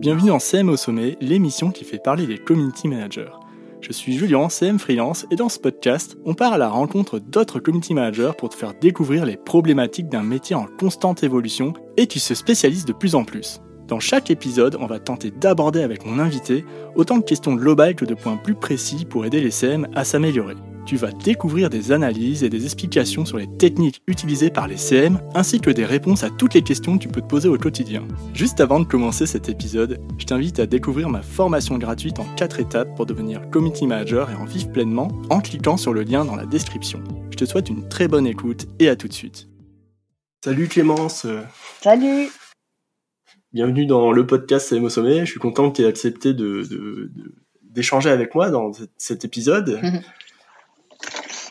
Bienvenue dans CM au sommet, l'émission qui fait parler les community managers. Je suis Julien, CM Freelance, et dans ce podcast, on part à la rencontre d'autres community managers pour te faire découvrir les problématiques d'un métier en constante évolution et qui se spécialise de plus en plus. Dans chaque épisode, on va tenter d'aborder avec mon invité autant de questions globales que de points plus précis pour aider les CM à s'améliorer tu vas découvrir des analyses et des explications sur les techniques utilisées par les CM, ainsi que des réponses à toutes les questions que tu peux te poser au quotidien. Juste avant de commencer cet épisode, je t'invite à découvrir ma formation gratuite en 4 étapes pour devenir community manager et en vivre pleinement en cliquant sur le lien dans la description. Je te souhaite une très bonne écoute et à tout de suite. Salut Clémence Salut Bienvenue dans le podcast CM au sommet, je suis content que tu aies accepté d'échanger avec moi dans cet épisode.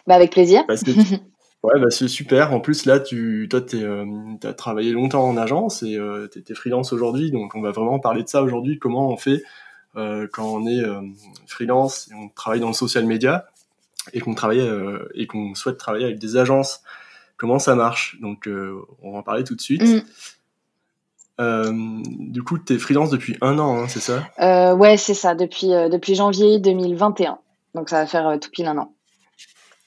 Bah, avec plaisir. ouais, bah, c'est super. En plus, là, tu toi, euh, as travaillé longtemps en agence et euh, tu étais freelance aujourd'hui. Donc, on va vraiment parler de ça aujourd'hui. Comment on fait euh, quand on est freelance et on travaille dans le social media et qu'on travaille et qu'on souhaite travailler avec des agences. Comment ça marche? Donc, on va en parler tout de suite. Mm. du coup, tu es freelance depuis un an, hein, c'est ça? Ouais, c'est ça, depuis, depuis janvier 2021. Donc ça va faire tout pile un an.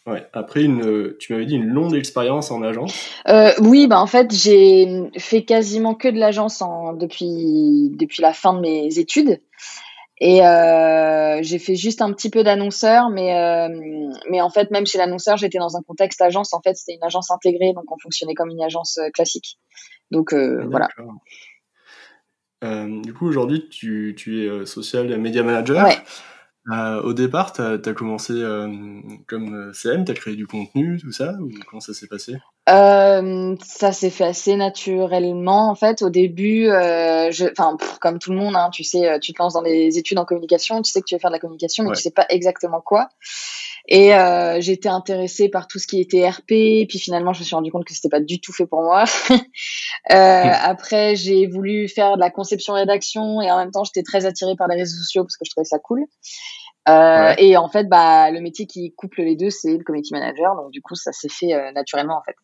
Ouais. Après, une, tu m'avais dit une longue expérience en agence. Euh, oui, bah en fait, j'ai fait quasiment que de l'agence depuis depuis la fin de mes études. Et euh, j'ai fait juste un petit peu d'annonceur, mais euh, mais en fait, même chez l'annonceur, j'étais dans un contexte agence. En fait, c'était une agence intégrée, donc on fonctionnait comme une agence classique. Donc voilà. du coup, aujourd'hui, tu, tu es social media manager. Ouais. Euh, au départ, tu as, commencé euh, comme euh, CM, tu as créé du contenu, tout ça ou Comment ça s'est passé? Ça s'est fait assez naturellement. En fait, au début, je, comme tout le monde, hein, tu sais, tu te lances dans des études en communication, tu sais que tu veux faire de la communication, mais tu sais pas exactement quoi. Et j'étais intéressée par tout ce qui était RP, puis finalement, je me suis rendu compte que c'était pas du tout fait pour moi. Après, j'ai voulu faire de la conception-rédaction et en même temps, j'étais très attirée par les réseaux sociaux parce que je trouvais ça cool. Euh, et en fait, bah, le métier qui couple les deux, c'est le community manager. Donc, du coup, ça s'est fait euh, naturellement, en fait.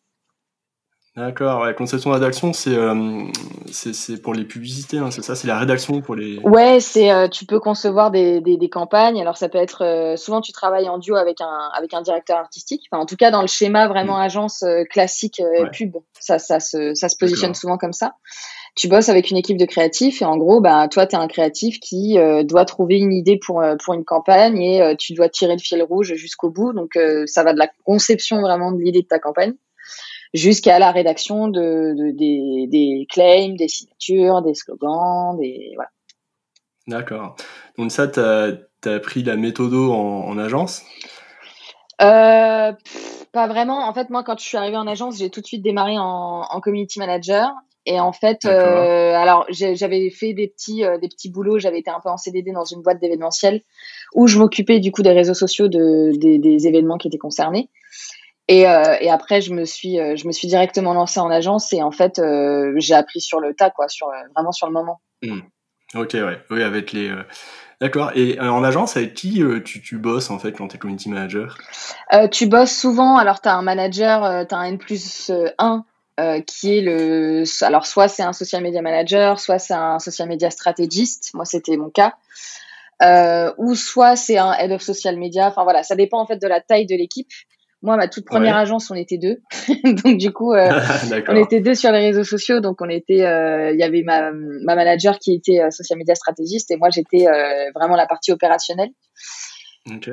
D'accord, ouais, conception rédaction, c'est euh, c'est pour les publicités, hein, c'est ça, c'est la rédaction pour les. Ouais, c'est tu peux concevoir des, des, des, campagnes. Alors ça peut être souvent tu travailles en duo avec un avec un directeur artistique. Enfin, en tout cas dans le schéma vraiment mm. agence classique pub, ça ça se ça se positionne souvent comme ça tu bosses avec une équipe de créatifs et en gros, bah, toi, tu es un créatif qui euh, doit trouver une idée pour, euh, pour une campagne et euh, tu dois tirer le fil rouge jusqu'au bout. Donc, ça va de la conception vraiment de l'idée de ta campagne jusqu'à la rédaction de, des, des, claims, des signatures, des slogans, des. Voilà. D'accord. Donc, ça, tu as, appris la méthodo en, en agence? Pas vraiment. En fait, moi, quand je suis arrivée en agence, j'ai tout de suite démarré en, en community manager et en fait, euh, alors j'avais fait des petits, euh, des petits boulots. J'avais été un peu en CDD dans une boîte d'événementiel où je m'occupais du coup des réseaux sociaux de, des, des événements qui étaient concernés. Et, euh, et, après, je me suis, euh, je me suis directement lancée en agence et en fait, euh, j'ai appris sur le tas, quoi, sur vraiment sur le moment. Mmh. Ok, ouais, oui, avec les. D'accord. Et en agence, avec qui tu, tu, bosses en fait quand tu es community manager Tu bosses souvent. Alors, tu as un manager, tu as un N plus 1 euh, qui est le alors soit c'est un social media manager, soit c'est un social media stratégiste. Moi, c'était mon cas. Euh, ou soit c'est un head of social media. Enfin voilà, ça dépend en fait de la taille de l'équipe. Moi, ma toute première agence, on était deux. donc du coup, euh, on était deux sur les réseaux sociaux. Donc on était, euh, il y avait ma, ma manager qui était euh, social media stratégiste et moi j'étais vraiment la partie opérationnelle.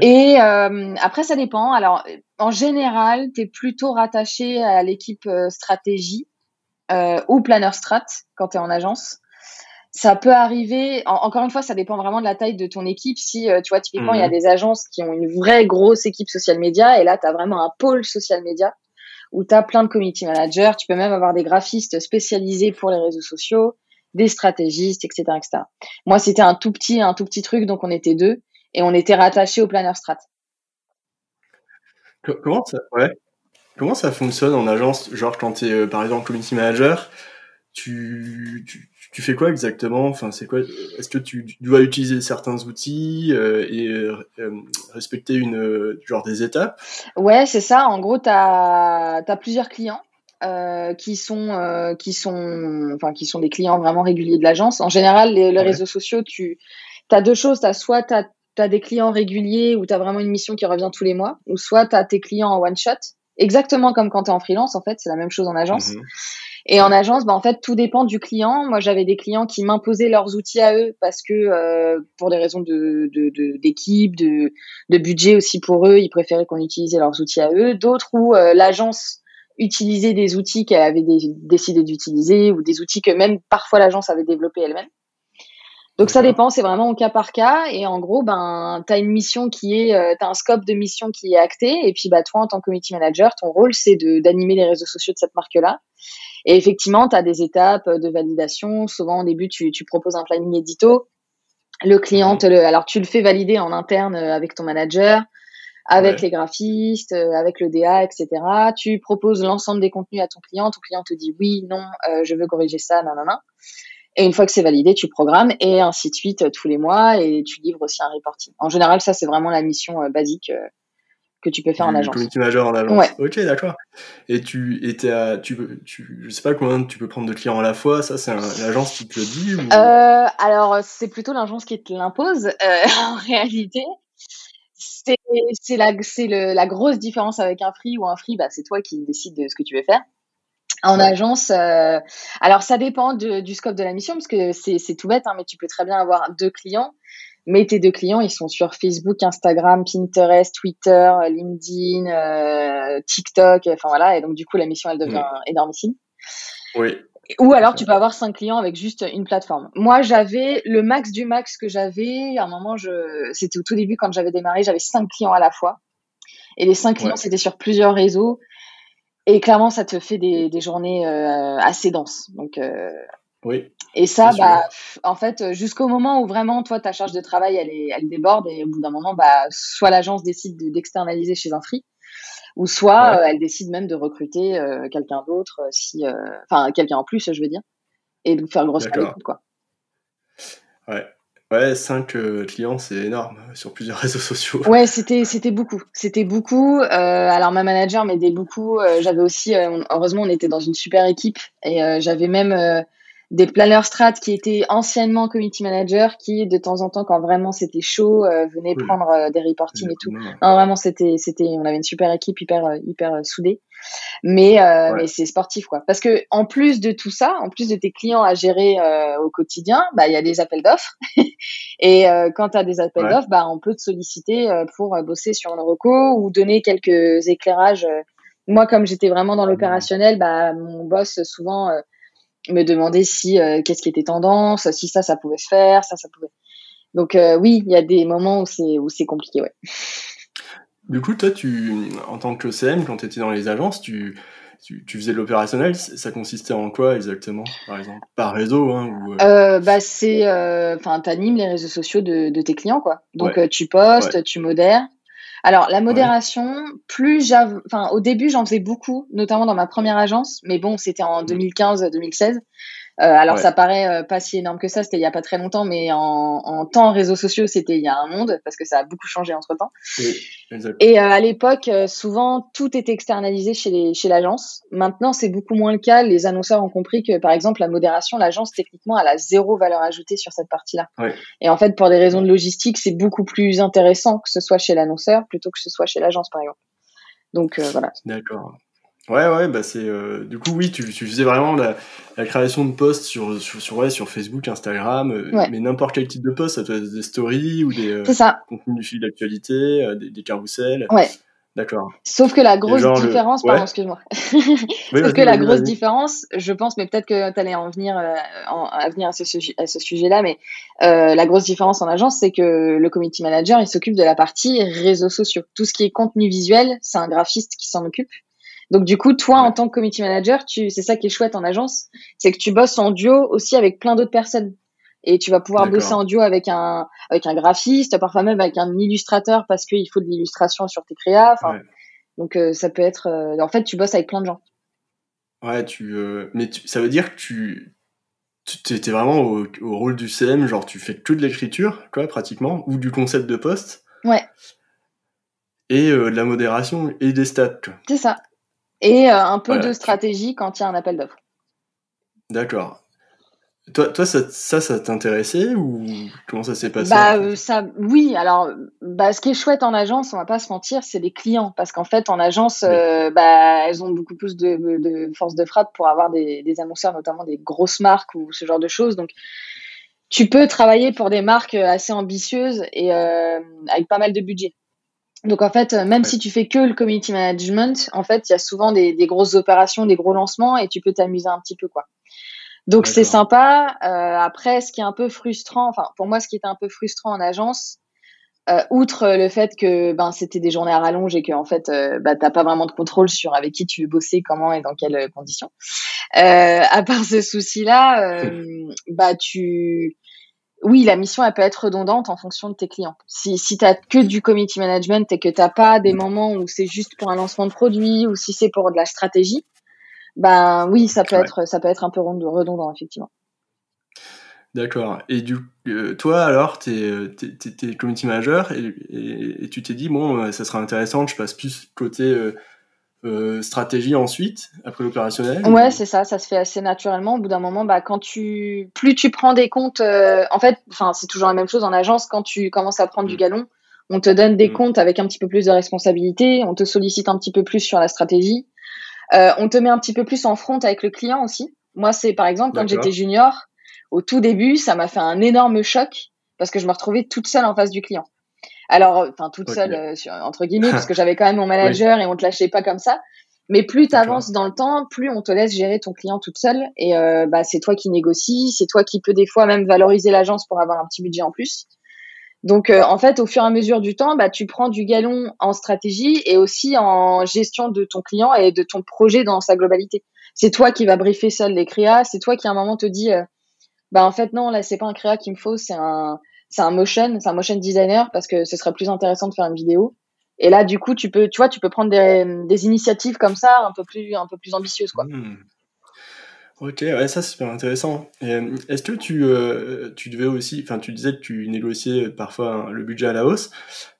Et après, ça dépend. Alors, en général, tu es plutôt rattaché à l'équipe stratégie ou planner strat quand tu es en agence. Ça peut arriver, encore une fois, ça dépend vraiment de la taille de ton équipe. Si, tu vois, typiquement, il y a mhm. des agences qui ont une vraie grosse équipe social media et là, tu as vraiment un pôle social media où tu as plein de community managers. Tu peux même avoir des graphistes spécialisés pour les réseaux sociaux, des stratégistes, etc. etc. Moi, c'était un tout petit, un tout petit truc, donc on était deux et on était rattaché au planner strat. Comment ça, ouais. Comment ça fonctionne en agence? Genre quand tu es euh, par exemple community manager, tu, tu, fais quoi exactement? Enfin, c'est quoi Est-ce que tu, dois utiliser certains outils euh, et euh, respecter une genre des étapes? Ouais, c'est ça. En gros, tu as, as, plusieurs clients qui sont qui sont enfin qui sont des clients vraiment réguliers de l'agence. En général, les, réseaux sociaux, tu as deux choses. Tu as soit tu as, des clients réguliers où tu as vraiment une mission qui revient tous les mois, ou soit tu as tes clients en one shot. Exactement comme quand tu es en freelance, en fait, c'est la même chose en agence. Mhm. Et en agence, bah, en fait, tout dépend du client. Moi, j'avais des clients qui m'imposaient leurs outils à eux parce que, euh, pour des raisons de, d'équipe, de, de, budget aussi pour eux, ils préféraient qu'on utilisait leurs outils à eux. D'autres où euh, l'agence utilisait des outils qu'elle avait décidé d'utiliser ou des outils que même parfois l'agence avait développés elle-même. Donc ça dépend, c'est vraiment au cas par cas. Et en gros, ben, tu as une mission qui est, euh, tu as un scope de mission qui est acté. Et puis, bah, toi, en tant que community manager, ton rôle, c'est d'animer les réseaux sociaux de cette marque-là. Et effectivement, tu as des étapes de validation. Souvent, au début, tu, tu proposes un planning édito. Le client, te le, alors tu le fais valider en interne euh, avec ton manager, avec les graphistes, euh, avec le DA, etc. Tu proposes l'ensemble des contenus à ton client. Ton client te dit oui, non, euh, je veux corriger ça, nanana. Et une fois que c'est validé, tu programmes et ainsi de suite tous les mois et tu livres aussi un reporting. En général, ça, c'est vraiment la mission basique que tu peux faire en agence. Community manager en agence. Ok, d'accord. Et tu, et tu, tu, je sais pas combien tu peux prendre de clients à la fois. Ça, c'est l'agence qui te le dit. Euh, alors, c'est plutôt l'agence qui te l'impose. Euh, en réalité, c'est la, le, la grosse différence avec un free ou un free, bah, c'est toi qui décides de ce que tu veux faire. En agence, euh, alors ça dépend du scope de la mission parce que c'est tout bête, hein, mais tu peux très bien avoir deux clients mais tes deux clients, ils sont sur Facebook, Instagram, Pinterest, Twitter, LinkedIn, euh, TikTok, enfin voilà. Et donc, du coup, la mission, elle devient mm. énormissime. Oui. Ou alors, tu peux avoir cinq clients avec juste une plateforme. Moi, j'avais le max du max que j'avais. À un moment, je... c'était au tout début quand j'avais démarré, j'avais cinq clients à la fois. Et les cinq clients, c'était sur plusieurs réseaux. Et clairement, ça te fait des, des journées euh, assez denses. Donc, euh, oui. Et ça, bah, en fait, jusqu'au moment où vraiment, toi, ta charge de travail, elle, est, elle déborde, et au bout d'un moment, bah, soit l'agence décide d'externaliser chez un free, ou soit euh, elle décide même de recruter euh, quelqu'un d'autre, euh, si, enfin, quelqu'un en plus, je veux dire, et de faire grosse qualité, quoi. Ouais. Ouais, 5 clients, c'est énorme sur plusieurs réseaux sociaux. Ouais, c'était c'était beaucoup. C'était beaucoup. alors ma manager m'aidait beaucoup. j'avais aussi, heureusement, on était dans une super équipe et j'avais même des planeurs strat qui étaient anciennement community manager qui de temps en temps quand vraiment c'était chaud euh, venaient prendre euh, des reporting et tout. Non vraiment c'était c'était on avait une super équipe hyper euh, hyper soudée. Mais mais c'est sportif quoi. Parce que en plus de tout ça en plus de tes clients à gérer au quotidien bah il y a des appels d'offres. Et quand tu as des appels d'offres bah on peut te solliciter pour bosser sur un reco ou donner quelques éclairages moi comme j'étais vraiment dans l'opérationnel bah mon boss souvent me demander si euh, qu'est-ce qui était tendance, si ça, ça pouvait se faire, ça, ça pouvait. Donc euh, oui, il y a des moments où c'est où c'est compliqué, ouais. Du coup, toi, tu, en tant que CM, quand tu étais dans les agences, tu, tu, faisais de l'opérationnel. Ça consistait en quoi exactement, par exemple Par réseau hein, ou... Euh? bah c'est, enfin, t'animes les réseaux sociaux de, de, tes clients, quoi. Donc tu postes, tu modères. Alors, la modération, plus j'avais, enfin, au début, j'en faisais beaucoup, notamment dans ma première agence, mais bon, c'était en 2015-2016. Euh, alors, ça paraît euh, pas si énorme que ça, c'était il y a pas très longtemps, mais en, en temps réseaux sociaux, c'était il y a un monde, parce que ça a beaucoup changé entre temps. Oui, et euh, à l'époque, souvent, tout était externalisé chez, les, chez l'agence. Maintenant, c'est beaucoup moins le cas. Les annonceurs ont compris que, par exemple, la modération, l'agence, techniquement, elle a zéro valeur ajoutée sur cette partie-là. Et en fait, pour des raisons de logistique, c'est beaucoup plus intéressant que ce soit chez l'annonceur plutôt que ce soit chez l'agence, par exemple. Donc, voilà. D'accord. Ouais, ouais, bah c'est. Euh, du coup, oui, tu, tu faisais vraiment la, la, création de posts sur, sur, sur, ouais, sur Facebook, Instagram, euh, mais n'importe quel type de post, ça peut être des stories ou des euh, ça. contenus du fil d'actualité, des, des carousels. Ouais. D'accord. Sauf que la grosse différence, pardon, excuse-moi. Sauf que la grosse différence, je pense, mais peut-être que tu allais en venir, en, à venir à ce, à ce sujet-là, mais la grosse différence en agence, c'est que le community manager, il s'occupe de la partie réseaux sociaux. Tout ce qui est contenu visuel, c'est un graphiste qui s'en occupe. Donc du coup, toi, en tant que community manager, tu, c'est ça qui est chouette en agence, c'est que tu bosses en duo aussi avec plein d'autres personnes. Et tu vas pouvoir bosser en duo avec un, avec un graphiste, parfois même avec un illustrateur parce qu'il faut de l'illustration sur tes créas. Donc euh, ça peut être, euh, en fait, tu bosses avec plein de gens. Ouais, tu, euh, mais ça veut dire que tu, tu étais vraiment au, au, rôle du CM, genre tu fais que de l'écriture, quoi, pratiquement, ou du concept de poste. Ouais. Et de la modération et des stats. C'est ça. Et un peu de stratégie quand il y a un appel d'offres. D'accord. Toi, toi, ça, ça, ça t'intéressait ou comment ça s'est passé Bah euh, ça, oui. Alors, bah, ce qui est chouette en agence, on va pas se mentir, c'est les clients, parce qu'en fait, en agence, euh, bah, elles ont beaucoup plus de, de, force de frappe pour avoir des, des, annonceurs, notamment des grosses marques ou ce genre de choses. Donc, tu peux travailler pour des marques assez ambitieuses et euh, avec pas mal de budget. Donc en fait, même si tu fais que le community management, en fait, il y a souvent des, des, grosses opérations, des gros lancements et tu peux t'amuser un petit peu quoi. Donc c'est sympa. Euh, après, ce qui est un peu frustrant, enfin pour moi, ce qui était un peu frustrant en agence, euh, outre le fait que ben c'était des journées à rallonge et que en fait euh, bah, t'as pas vraiment de contrôle sur avec qui tu veux bosser, comment et dans quelles conditions. Euh, à part ce souci-là, euh, bah tu oui, la mission, elle peut être redondante en fonction de tes clients. Si, si tu que du community management et que tu pas des moments où c'est juste pour un lancement de produit ou si c'est pour de la stratégie, ben oui, ça peut être ça peut être un peu redondant effectivement. D'accord. Et du, euh, toi, alors, tu es, community manager et, tu t'es dit, bon, euh, ça sera intéressant, je passe plus côté euh, stratégie ensuite, après l'opérationnel Ouais, c'est ça, ça se fait assez naturellement. Au bout d'un moment, bah, quand tu, plus tu prends des comptes, en fait, c'est toujours la même chose en agence, quand tu commences à prendre du mm. galon, on te donne des mm. comptes avec un petit peu plus de responsabilité, on te sollicite un petit peu plus sur la stratégie. Euh, on te met un petit peu plus en front avec le client aussi. Moi, c'est par exemple quand j'étais junior, au tout début, ça m'a fait un énorme choc parce que je me retrouvais toute seule en face du client. Alors, euh, enfin, toute seule, euh, entre guillemets, parce que j'avais quand même mon manager et on te lâchait pas comme ça. Mais plus tu avances dans le temps, plus on te laisse gérer ton client toute seule. Et bah, c'est toi qui négocies, c'est toi qui peux des fois même valoriser l'agence pour avoir un petit budget en plus. Donc, euh, en fait, au fur et à mesure du temps, bah, tu prends du galon en stratégie et aussi en gestion de ton client et de ton projet dans sa globalité. C'est toi qui vas briefer seul les créas, c'est toi qui à un moment te dis, euh, bah en fait non, là c'est pas un créa qu'il me faut, c'est un, c'est un motion, c'est un motion designer parce que ce serait plus intéressant de faire une vidéo. Et là, du coup, tu peux, tu vois, tu peux prendre des, des initiatives comme ça, un peu plus, un peu plus ambitieuses, quoi. Mmh. Ok, ouais, ça c'est super intéressant. Euh, est-ce que tu, euh, tu devais aussi, enfin tu disais que tu négociais parfois le budget à la hausse.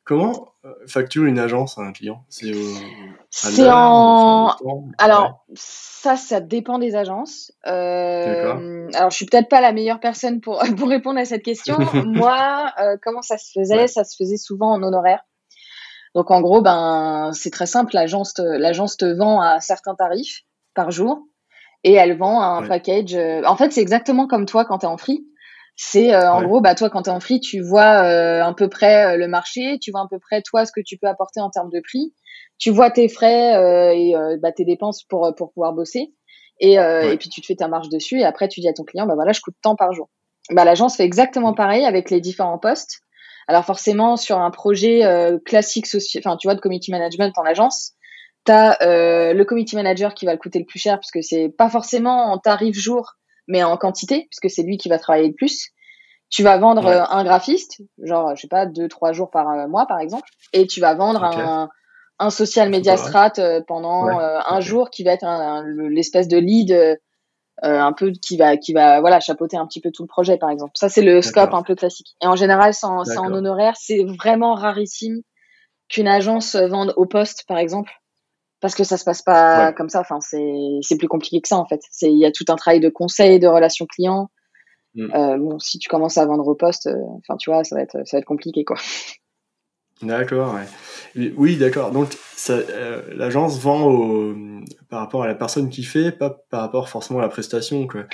Comment facture une agence à un client C'est en... Alors ça, ça dépend des agences. alors je suis peut-être pas la meilleure personne pour, pour répondre à cette question. Moi, comment ça se faisait? Ça se faisait souvent en honoraire. Donc en gros, ben c'est très simple. L'agence l'agence te vend à un certain tarif par jour et elle vend un package. Euh, en fait, c'est exactement comme toi quand tu es en free. C'est euh, en gros, bah toi quand tu es en free, tu vois euh, à peu près le marché, tu vois à peu près toi ce que tu peux apporter en termes de prix, tu vois tes frais et bah, tes dépenses pour pour pouvoir bosser. Et, et puis tu te fais ta marge dessus et après tu dis à ton client bah voilà je coûte tant par jour. Bah l'agence fait exactement mm. pareil avec les différents postes. Alors forcément sur un projet classique enfin tu vois de community management en agence, tu as euh, le committee manager qui va le coûter le plus cher parce que c'est pas forcément en tarif jour, mais en quantité, puisque c'est lui qui va travailler le plus. Tu vas vendre euh, un graphiste, genre, je sais pas, deux, trois jours par euh, mois, par exemple, et tu vas vendre un, un social media strat pendant un jour qui va être l'espèce de lead un peu qui va, qui va voilà, chapeauter un petit peu tout le projet, par exemple. Ça, c'est le scope un peu classique. Et en général, c'est en, en honoraire. C'est vraiment rarissime qu'une agence vende au poste, par exemple parce que ça se passe pas comme ça. Enfin, c'est plus compliqué que ça en fait. C'est il y a tout un travail de conseil, de relation client. Mm. Euh, bon, si tu commences à vendre au poste, euh, enfin, tu vois, ça va être ça va être compliqué quoi. D'accord. Oui, d'accord. Donc, euh, l'agence vend au, par rapport à la personne qui fait, pas par rapport forcément à la prestation, quoi.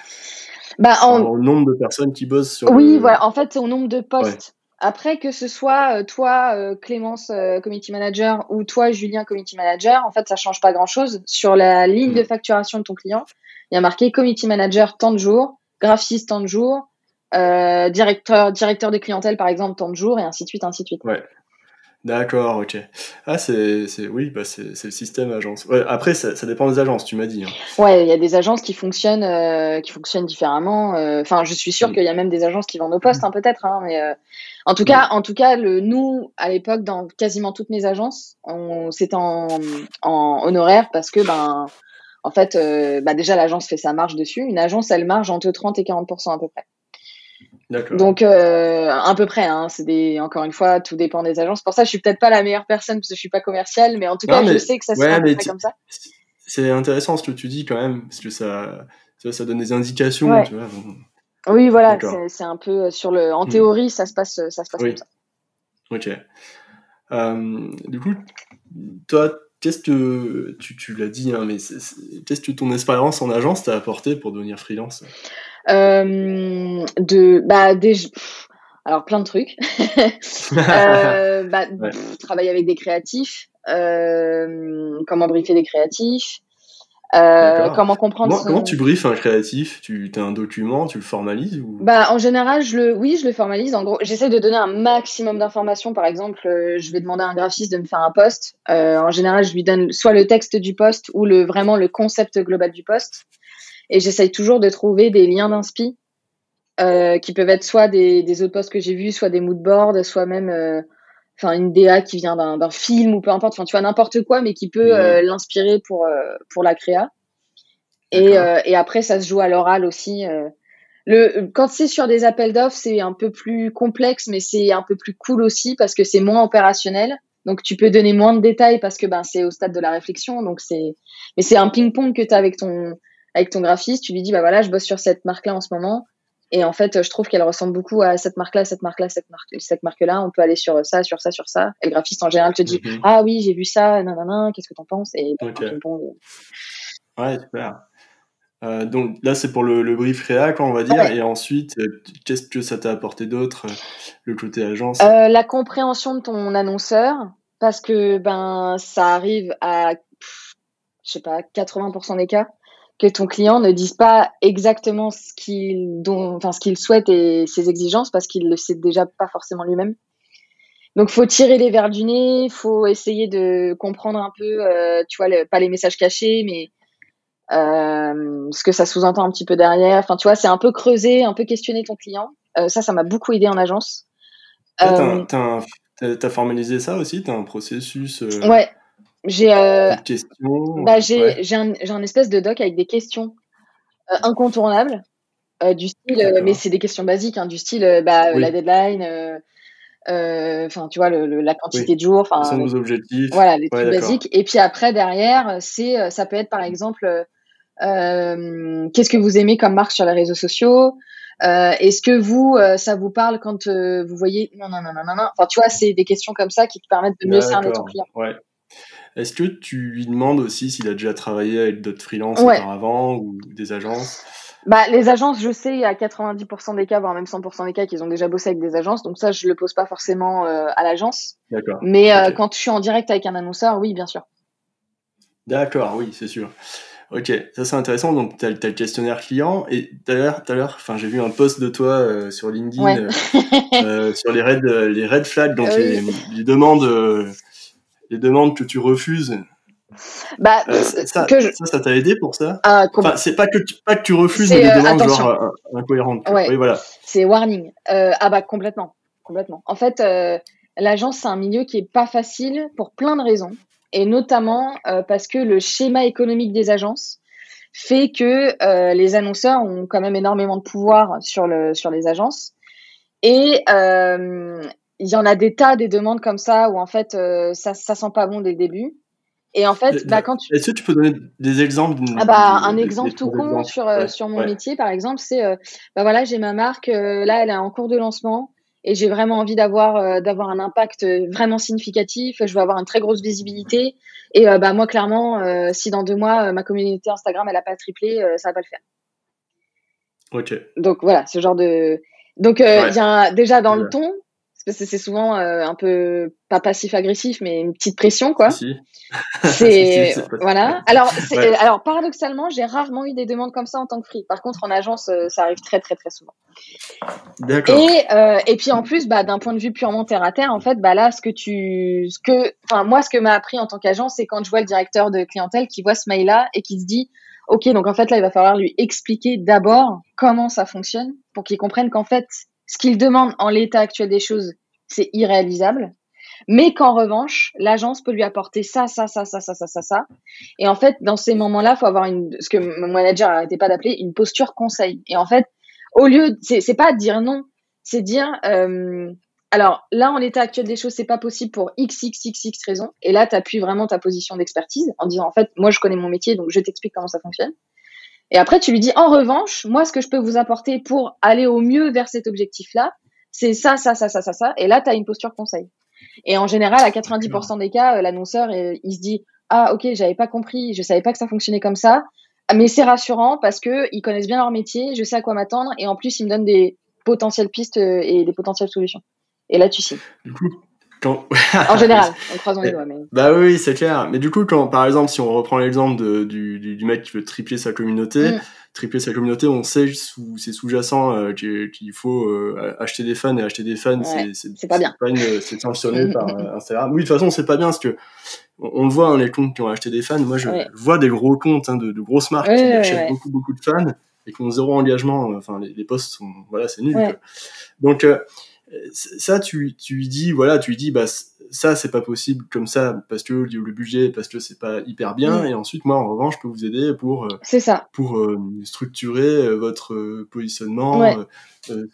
Bah, Au nombre de personnes qui bossent sur. Oui, voilà. En fait, c'est au nombre de postes. Après, que ce soit euh, toi, euh, Clémence, euh, community manager, ou toi, Julien, community manager, en fait, ça change pas grand-chose. Sur la ligne de mm. facturation de ton client, il y a marqué community manager tant de jours, graphiste tant de jours, directeur, directeur de clientèle, par exemple, tant de jours, et ainsi de suite, ainsi de suite. Ouais. D'accord, ok. Ah, c'est, oui, bah c'est, le système agence. après, ça, ça, dépend des agences, tu m'as dit. Hein. Ouais, il y a des agences qui fonctionnent, euh, qui fonctionnent différemment. Euh, enfin, je suis sûre mm. qu'il y a même des agences qui vendent au poste, hein, peut-être. Hein, mais euh, en tout cas, en tout cas, le nous à l'époque, dans quasiment toutes mes agences, on, c'était en, en honoraire parce que ben, en fait, bah déjà l'agence fait sa marge dessus. Une agence, elle marge entre 30 et 40% à peu près. Donc euh, à peu près, hein, c'est des encore une fois, tout dépend des agences. Pour ça, je suis peut-être pas la meilleure personne parce que je suis pas commerciale, mais en tout cas, je sais que ça se fait comme ça. c'est intéressant ce que tu dis quand même, parce que ça, ça, donne des indications. Tu vois, oui, voilà, c'est un peu sur le. En hmm. théorie, ça se passe, ça se passe comme ça. Ok. Euh, du coup, toi, qu'est-ce que tu, tu l'as dit, hein, mais qu'est-ce que ton expérience en agence t'a apporté pour devenir freelance? euh, De, bah, des, alors plein de trucs. euh, bah, travailler avec des créatifs, euh, comment briefer des créatifs, euh, comment comprendre comment, tu briefes un créatif? Tu as un document, tu le formalises ou... Bah en général, je le oui, je le formalise. En gros, j'essaie de donner un maximum d'informations. Par exemple, euh, je vais demander à un graphiste de me faire un post. Euh, en général, je lui donne soit le texte du post ou le vraiment le concept global du post. Et j'essaye toujours de trouver des liens d'inspi euh, qui peuvent être soit des, des autres posts que j'ai vus, soit des moodboards, soit même euh, une DA qui vient d'un film ou peu importe, enfin tu vois n'importe quoi, mais qui peut euh, l'inspirer pour pour la créa. Et, et après ça se joue à l'oral aussi. le quand c'est sur des appels d'offres, c'est un peu plus complexe, mais c'est un peu plus cool aussi parce que c'est moins opérationnel. Donc tu peux donner moins de détails parce que ben c'est au stade de la réflexion. Donc c'est mais c'est un ping pong que tu as avec ton avec ton graphiste. Tu lui dis bah voilà je bosse sur cette marque là en ce moment. Et en fait, je trouve qu'elle ressemble beaucoup à cette marque-là, cette marque-là, cette marque, cette marque-là. On peut aller sur ça, sur ça, sur ça. Et le graphiste en général te dit mhm. ah oui, j'ai vu ça, nanana, qu'est-ce que t'en penses? Et bon, ouais, super. Euh, donc là, c'est pour le, brief réac, on va dire. Et ensuite, euh, qu'est-ce que ça t'a apporté d'autre, euh, le côté agence? La compréhension de ton annonceur, parce que ben ça arrive à, je sais pas, 80% des cas que ton client ne dise pas exactement ce qu'il enfin ce qu'il souhaite et ses exigences parce qu'il le sait déjà pas forcément lui-même. Donc faut tirer les verres du nez, faut essayer de comprendre un peu, euh, tu vois, pas les messages cachés, mais euh, ce que ça sous-entend un petit peu derrière. Enfin, tu vois, c'est un peu creuser, un peu questionner ton client. Euh, ça, ça m'a beaucoup aidé en agence. T'as as, formalisé ça aussi? T'as un processus Ouais, j'ai euh, bah, j'ai un, un, espèce de doc avec des questions euh, incontournables euh, du style, euh, mais c'est des questions basiques, hein, du style bah, la deadline, enfin tu vois le, la quantité de jours, enfin nos objectifs, voilà les trucs basiques. Et puis après derrière, c'est ça peut être par exemple qu'est-ce que vous aimez comme marque sur les réseaux sociaux? Est-ce que vous ça vous parle quand vous voyez non non non non non Enfin tu vois c'est des questions comme ça qui te permettent de mieux cerner ton client. Ouais. Est-ce que tu lui demandes aussi s'il a déjà travaillé avec d'autres freelances auparavant ou des agences? Bah, les agences, je sais, à 90% des cas, voire même 100% des cas, qu'ils ont déjà bossé avec des agences. Donc ça, je le pose pas forcément euh, à l'agence. D'accord. Mais euh, quand je suis en direct avec un annonceur, oui, bien sûr. D'accord, oui, c'est sûr. Ok, ça c'est intéressant. Donc, tu as, le questionnaire client. Et tout à l'heure, j'ai vu un post de toi euh, sur LinkedIn sur les red, les red flags, donc les, les, demandes les demandes que tu refuses. Bah, euh, ça, ça, t'a aidé pour ça? Ah, C'est pas que tu, pas que tu refuses, des euh, demandes genre euh, incohérentes. Oui, voilà. C'est warning. ah bah complètement, complètement. En fait, l'agence c'est un milieu qui est pas facile pour plein de raisons, et notamment parce que le schéma économique des agences fait que les annonceurs ont quand même énormément de pouvoir sur le sur les agences et il y en a des tas des demandes comme ça où en fait euh, ça ça sent pas bon dès le début. Et en fait, bah, quand tu... Est-ce que tu peux donner des exemples ah bah, Un exemple tout con sur, euh, sur mon métier, par exemple, c'est, euh, bah voilà, j'ai ma marque, là, elle est en cours de lancement et j'ai vraiment envie d'avoir d'avoir un impact vraiment significatif. Je veux avoir une très grosse visibilité. Et bah moi, clairement, si dans deux mois, ma communauté Instagram, elle a pas triplé, ça va pas le faire. Ok. Donc voilà, ce genre de... Donc, il y a déjà dans le ton, parce que c'est souvent euh, un peu pas passif agressif mais une petite pression quoi. Si. c'est voilà. Alors alors paradoxalement j'ai rarement eu des demandes comme ça en tant que free. Par contre en agence euh, ça arrive très très très souvent. D'accord. Et euh, et puis en plus bah d'un point de vue purement terre à terre en fait bah là ce que tu ce que enfin moi ce que m'a appris en tant qu'agent c'est quand je vois le directeur de clientèle qui voit ce mail là et qui se dit ok donc en fait là il va falloir lui expliquer d'abord comment ça fonctionne pour qu'il comprenne qu'en fait ce qu'il demande en l'état actuel des choses, c'est irréalisable. Mais qu'en revanche, l'agence peut lui apporter ça, ça, ça, ça, ça, ça, ça, ça. Et en fait, dans ces moments-là, faut avoir une, ce que mon manager n'arrêtait pas d'appeler une posture conseil. Et en fait, au lieu, c'est, pas dire non, c'est dire, euh, alors là, en l'état actuel des choses, c'est pas possible pour x, x, x, x raisons. Et là, tu appuies vraiment ta position d'expertise en disant, en fait, moi, je connais mon métier, donc je t'explique comment ça fonctionne. Et après, tu lui dis, en revanche, moi, ce que je peux vous apporter pour aller au mieux vers cet objectif-là, c'est ça, ça, ça, ça, ça, ça. Et là, tu as une posture conseil. Et en général, à 90% des cas, euh, l'annonceur, euh, il se dit, ah, ok, j'avais pas compris, je savais pas que ça fonctionnait comme ça. Mais c'est rassurant parce que ils connaissent bien leur métier, je sais à quoi m'attendre, et en plus, ils me donnent des potentielles pistes euh, et des potentielles solutions. Et là, tu signes. Du coup, quand... en général, en croisant les doigts. Mais... Bah oui, c'est clair. Mais du coup, quand, par exemple, si on reprend l'exemple du, du, du, mec qui veut tripler sa communauté, mm. tripler sa communauté, on sait sous, c'est sous-jacent euh, qu'il faut euh, acheter des fans et acheter des fans, ouais, c'est pas bien. C'est sanctionné par euh, Instagram. Oui, de toute façon, c'est pas bien parce que on, le voit, hein, les comptes qui ont acheté des fans. Moi, je vois des gros comptes hein, de, de, grosses marques qui achètent beaucoup, beaucoup de fans et qui ont zéro engagement. Enfin, les, les posts sont, voilà, c'est nul. Donc, ça, tu, tu lui dis, voilà, tu lui dis, bah, ça, c'est pas possible comme ça parce que le budget, parce que c'est pas hyper bien. Et ensuite, moi, en revanche, je peux vous aider pour, euh, c'est ça. pour euh, structurer euh, votre positionnement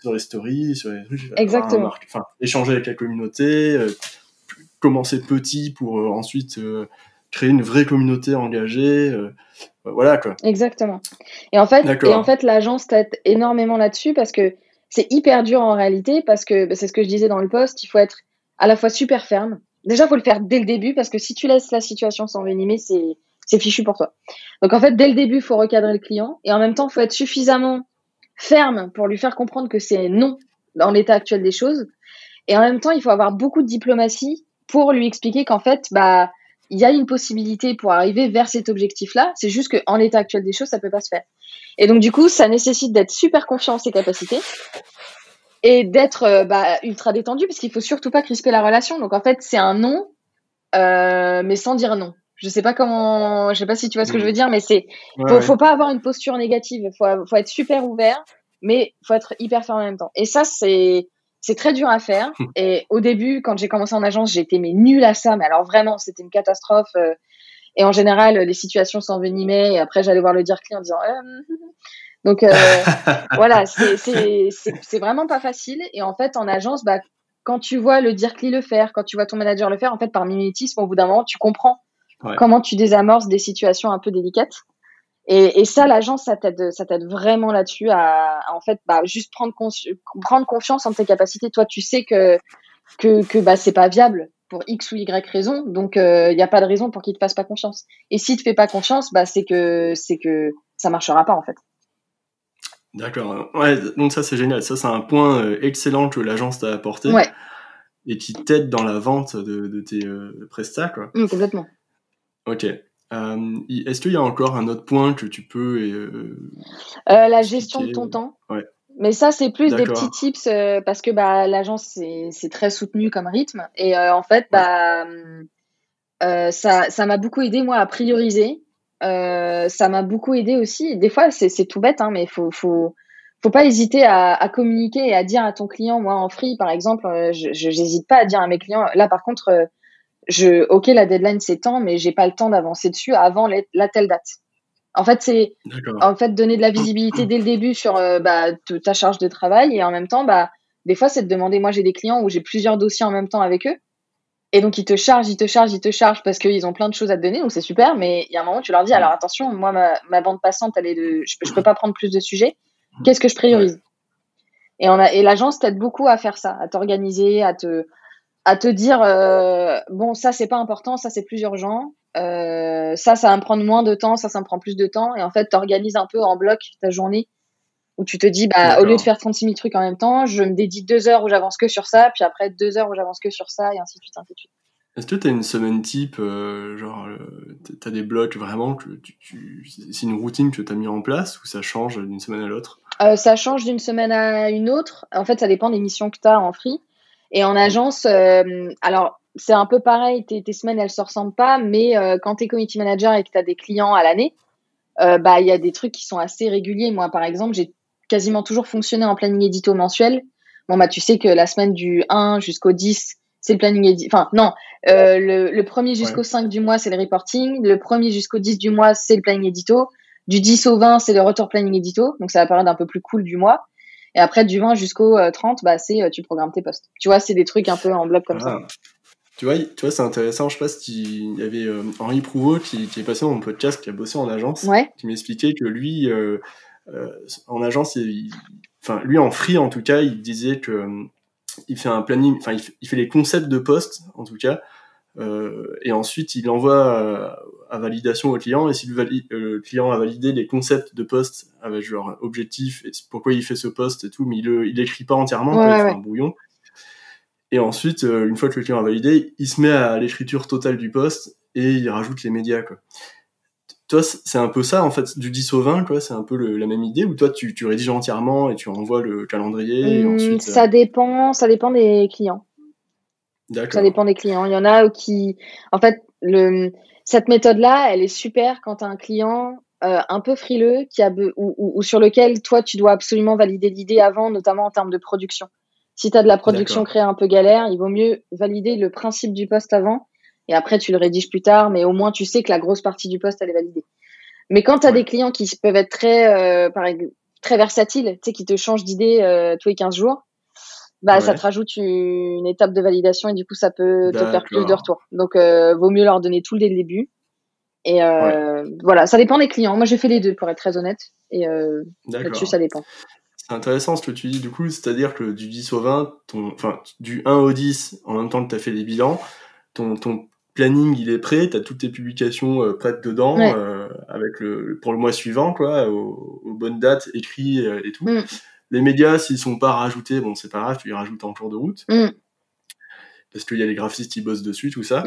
sur les stories, sur les Exactement. Enfin, échanger avec la communauté, commencer petit pour ensuite créer une vraie communauté engagée. voilà, quoi. Exactement. Et en fait, et en fait l'agence t'aide énormément là-dessus parce que c'est hyper dur en réalité parce que bah, c'est ce que je disais dans le poste, il faut être à la fois super ferme. Déjà, faut le faire dès le début parce que si tu laisses la situation s'envenimer, c'est c'est fichu pour toi. Donc en fait, dès le début, faut recadrer le client et en même temps, faut être suffisamment ferme pour lui faire comprendre que c'est non dans l'état actuel des choses. Et en même temps, il faut avoir beaucoup de diplomatie pour lui expliquer qu'en fait, bah, il y a une possibilité pour arriver vers cet objectif-là. C'est juste qu'en l'état actuel des choses, ça peut pas se faire. Et donc, du coup, ça nécessite d'être super confiant en ses capacités et d'être euh, bah, ultra détendu parce qu'il faut surtout pas crisper la relation. Donc, en fait, c'est un non, euh, mais sans dire non. Je sais pas comment, je sais pas si tu vois ce que je veux dire, mais c'est, faut, faut pas avoir une posture négative. Faut, faut être super ouvert, mais faut être hyper ferme en même temps. Et ça, c'est, c'est très dur à faire. Et au début, quand j'ai commencé en agence, j'étais mais nulle à ça. Mais alors vraiment, c'était une catastrophe. Euh. Et en général, les situations s'envenimaient. Et après, j'allais voir le dire client en disant. Euh, donc euh, voilà, c'est vraiment pas facile. Et en fait, en agence, bah, quand tu vois le dire le faire, quand tu vois ton manager le faire, en fait, par mimétisme, au bout d'un moment, tu comprends comment tu désamorces des situations un peu délicates. Et, et ça, l'agence, ça t'aide, ça t'aide vraiment là-dessus à, en fait, bah, juste prendre, prendre confiance en tes capacités. Toi, tu sais que que, que bah, c'est pas viable pour X ou Y raison, donc il euh, n'y a pas de raison pour qu'il te fasse pas confiance. Et s'il te fait pas confiance, bah, c'est que c'est que ça marchera pas en fait. D'accord. Ouais, donc ça c'est génial. Ça c'est un point euh, excellent que l'agence t'a apporté. Ouais. Et qui t'aide dans la vente de, de tes euh, prestats, quoi. Mmh, complètement. Ok. Euh, est-ce qu'il y a encore un autre point que tu peux... Euh, euh, la gestion de ton temps. Ouais. Mais ça, c'est plus des petits tips parce que bah, l'agence, c'est très soutenu comme rythme. Et en fait, bah, ça m'a beaucoup aidé, moi, à prioriser. ça m'a beaucoup aidé aussi. Des fois, c'est tout bête, hein, mais il faut, faut, faut pas hésiter à, à, communiquer et à dire à ton client, moi, en free, par exemple, je n'hésite pas à dire à mes clients, là, par contre je, ok, la deadline c'est temps, mais j'ai pas le temps d'avancer dessus avant la telle date. En fait, c'est en fait donner de la visibilité dès le début sur euh, bah, ta charge de travail et en même temps, bah, des fois, c'est de demander. Moi, j'ai des clients où j'ai plusieurs dossiers en même temps avec eux. Et donc, ils te chargent, ils te chargent, ils te chargent parce qu'ils ont plein de choses à te donner. Donc, c'est super. Mais il y a un moment où tu leur dis alors attention, moi, ma, bande passante, elle est de. Je, je peux pas prendre plus de sujets. Qu'est-ce que je priorise? Et, on a, et l'agence t'aide beaucoup à faire ça, à t'organiser, à te, à te dire euh, bon ça c'est pas important ça c'est plus urgent euh, ça ça va me prendre moins de temps ça ça me prend plus de temps et en fait tu organises un peu en bloc ta journée où tu te dis bah au lieu de faire 36 000 trucs en même temps je me dédie deux heures où j'avance que sur ça puis après deux heures où j'avance que sur ça et ainsi de suite ainsi de suite est-ce que tu as une semaine type, euh, genre, tu as des blocs vraiment, que tu, c'est une routine que tu as mis en place ou ça change d'une semaine à l'autre? Ça change d'une semaine à une autre. En fait, ça dépend des missions que tu as en free. Et en agence, euh, alors c'est un peu pareil, tes, tes, semaines elles se ressemblent pas, mais euh, quand tu es community manager et que tu as des clients à l'année, euh, bah il y a des trucs qui sont assez réguliers. Moi par exemple, j'ai quasiment toujours fonctionné en planning édito mensuel. Bon bah tu sais que la semaine du 1 jusqu'au 10, c'est le planning édito. Enfin non, le, le premier jusqu'au 5 du mois, c'est le reporting. Le premier jusqu'au 10 du mois, c'est le planning édito. Du 10 au 20, c'est le retour planning édito. Donc ça va paraître un peu plus cool du mois. Et après, du 20 jusqu'au 30, bah, c'est tu programmes tes postes. Tu vois, c'est des trucs un peu en bloc comme ça. Ah. Tu vois, tu vois c'est intéressant. Je sais pas si il y avait Henri Prouveau qui, qui, est passé dans mon podcast, qui a bossé en agence, qui m'expliquait que lui, en agence, enfin, lui en free en tout cas, il disait que il fait un planning, enfin, il, fait les concepts de postes en tout cas, euh, et ensuite il envoie à, validation au client. Et si le, le, client a validé les concepts de poste avec genre objectif et pourquoi il fait ce poste et tout, mais il il écrit pas entièrement, il fait un brouillon. Et ensuite, euh, une fois que le client a validé, il se met à l'écriture totale du poste et il rajoute les médias. Quoi. Toi, c'est un peu ça, en fait, du 10 au 20, quoi. C'est un peu la même idée, ou toi, tu, tu, rédiges entièrement et tu envoies le calendrier et mmh, ensuite, Ça euh, dépend, ça dépend des clients. Ça dépend des clients. Il y en a qui, en fait, le, cette méthode-là, elle est super quand tu as un client euh, un peu frileux qui a, ou, ou, sur lequel toi, tu dois absolument valider l'idée avant, notamment en termes de production. Si tu as de la production créée un peu galère, il vaut mieux valider le principe du poste avant et après tu le rédiges plus tard, mais au moins tu sais que la grosse partie du poste elle est validée. Mais quand tu as des clients qui peuvent être très, euh, très versatiles, tu sais, qui te changent d'idée euh, tous les 15 jours, bah, ça te rajoute une étape de validation et du coup, ça peut te faire plus de retours. Donc, euh, vaut mieux leur donner tout dès le début. Et euh, voilà, ça dépend des clients. Moi, j'ai fait les deux pour être très honnête. Et euh, là-dessus, ça dépend. C'est intéressant ce que tu dis du coup, c'est-à-dire que du 10 au 20, ton, enfin, du 1 au 10, en même temps que tu as fait les bilans, ton, ton planning il est prêt, tu as toutes tes publications prêtes dedans, avec le, pour le mois suivant, quoi, aux, bonnes dates, écrits euh, et tout. Mm. Les médias, s'ils sont pas rajoutés, bon, c'est pas grave, tu les rajoutes en cours de route. Mm. Parce qu'il y a les graphistes qui bossent dessus, tout ça.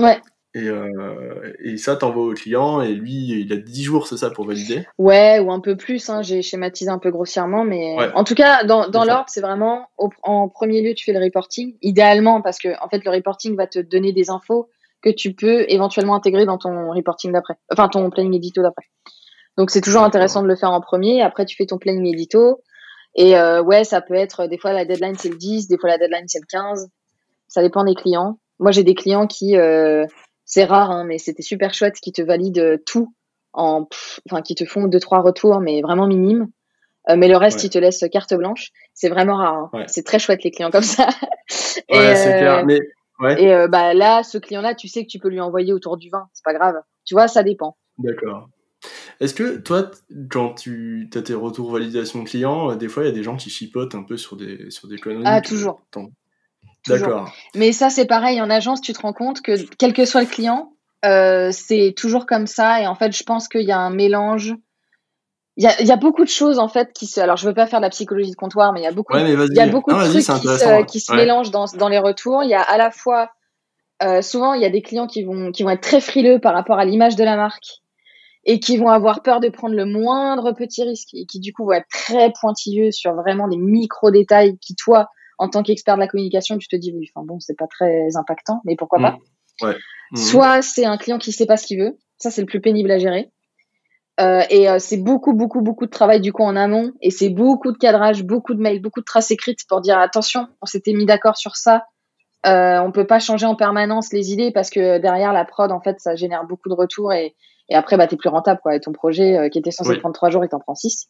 Et, euh, et, ça, t'envoies au client et lui, il a 10 jours, c'est ça, pour valider Ouais, ou un peu plus. Hein, J'ai schématisé un peu grossièrement, mais en tout cas, dans, dans l'ordre, c'est vraiment en premier lieu, tu fais le reporting. Idéalement, parce que en fait, le reporting va te donner des infos que tu peux éventuellement intégrer dans ton reporting d'après, enfin ton planning édito d'après. Donc c'est toujours intéressant de le faire en premier. Après, tu fais ton planning édito. Et euh, ouais, ça peut être, des fois la deadline c'est le 10, des fois la deadline c'est le 15. Ça dépend des clients. Moi j'ai des clients qui, euh, c'est rare, hein, mais c'était super chouette, qui te valident tout, en, enfin qui te font deux trois retours, mais vraiment minimes. Euh, mais le reste, ils te laissent carte blanche. C'est vraiment rare. Hein. C'est très chouette les clients comme ça. ouais, c'est clair. Mais et euh, bah, là, ce client-là, tu sais que tu peux lui envoyer autour du vin. C'est pas grave. Tu vois, ça dépend. D'accord. Est-ce que toi, quand tu as tes retours validation client, euh, des fois, il y a des gens qui chipotent un peu sur des, sur des conneries Ah, toujours. D'accord. Mais ça, c'est pareil. En agence, tu te rends compte que quel que soit le client, euh, c'est toujours comme ça. Et en fait, je pense qu'il y a un mélange il y a, y a, beaucoup de choses en fait qui se. Alors je veux pas faire de la psychologie de comptoir, mais il y a beaucoup. il y a beaucoup de trucs qui se, qui se mélangent dans, dans les retours. Il y a à la fois euh, souvent il y a des clients qui vont qui vont être très frileux par rapport à l'image de la marque et qui vont avoir peur de prendre le moindre petit risque et qui du coup vont être très pointilleux sur vraiment des micro détails qui toi en tant qu'expert de la communication tu te dis oui enfin bon c'est pas très impactant mais pourquoi pas. Mmh. Ouais. Mmh. Soit c'est un client qui sait pas ce qu'il veut, ça c'est le plus pénible à gérer. Euh, et euh, c'est beaucoup, beaucoup, beaucoup de travail du coup en amont. Et c'est beaucoup de cadrage, beaucoup de mails, beaucoup de traces écrites pour dire attention, on s'était mis d'accord sur ça. Euh, on peut pas changer en permanence les idées parce que derrière la prod, en fait, ça génère beaucoup de retours et, et après, bah, t'es plus rentable quoi. Et ton projet euh, qui était censé prendre trois jours, il t'en prend six.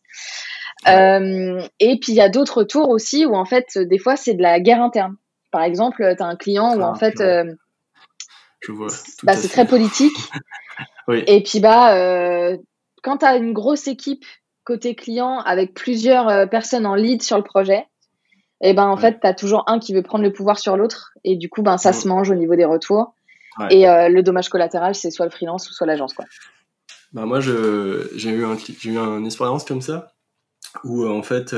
et puis il y a d'autres retours aussi où en fait, des fois, c'est de la guerre interne. Par exemple, tu as un client où en ah, fait, je vois. Bah, c'est très politique. oui. Et puis bah, quand tu as une grosse équipe côté client avec plusieurs euh, personnes en lead sur le projet, et eh ben en fait, tu as toujours un qui veut prendre le pouvoir sur l'autre et du coup ben ça se mange au niveau des retours. Et euh, le dommage collatéral, c'est soit le freelance ou soit l'agence quoi. Ben moi j'ai eu un j'ai eu une expérience comme ça où euh, en fait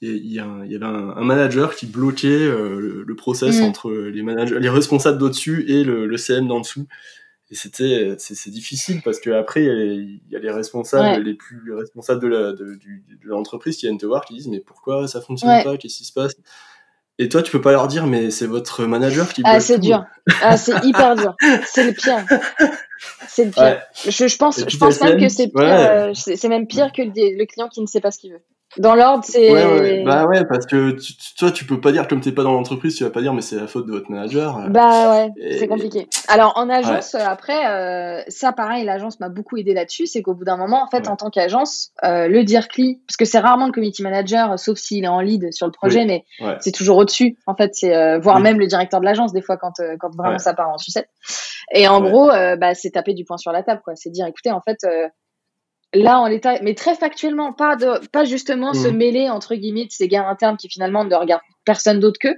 il y, avait un, manager qui bloquait le, process mmh. entre les managers les responsables d'au-dessus et le, le CM d'en dessous. Et c'était c'est difficile parce que après il y, a les responsables les plus responsables de la de, l'entreprise qui viennent te voir qui disent mais pourquoi ça fonctionne pas? Qu'est-ce qui se passe? Et toi tu peux pas leur dire mais c'est votre manager qui ah c'est dur. Ah c'est hyper dur. C'est le pire. C'est le pire. Je, je, pense je pense même que c'est pire euh, c'est même pire que le, le, client qui ne sait pas ce qu'il veut Dans l'ordre, c'est. Ouais, ouais. Bah ouais, parce que tu, toi, tu peux pas dire, comme t'es pas dans l'entreprise, tu vas pas dire, mais c'est la faute de votre manager. Bah ouais, c'est compliqué. Alors en agence, après, euh, ça pareil, l'agence m'a beaucoup aidé là-dessus. C'est qu'au bout d'un moment, en fait, en tant qu'agence, euh, le dire cli, parce que c'est rarement le committee manager, sauf s'il est en lead sur le projet, mais c'est toujours au-dessus. En fait, c'est euh, voire même le directeur de l'agence, des fois, quand, euh, quand vraiment ça part en sucette. Et en gros, bah, c'est taper du poing sur la table, quoi. C'est dire, écoutez, en fait là en l'état, mais très factuellement, pas de, pas justement se mmh. mêler entre guillemets de ces gars internes qui finalement ne regardent personne d'autre qu'eux.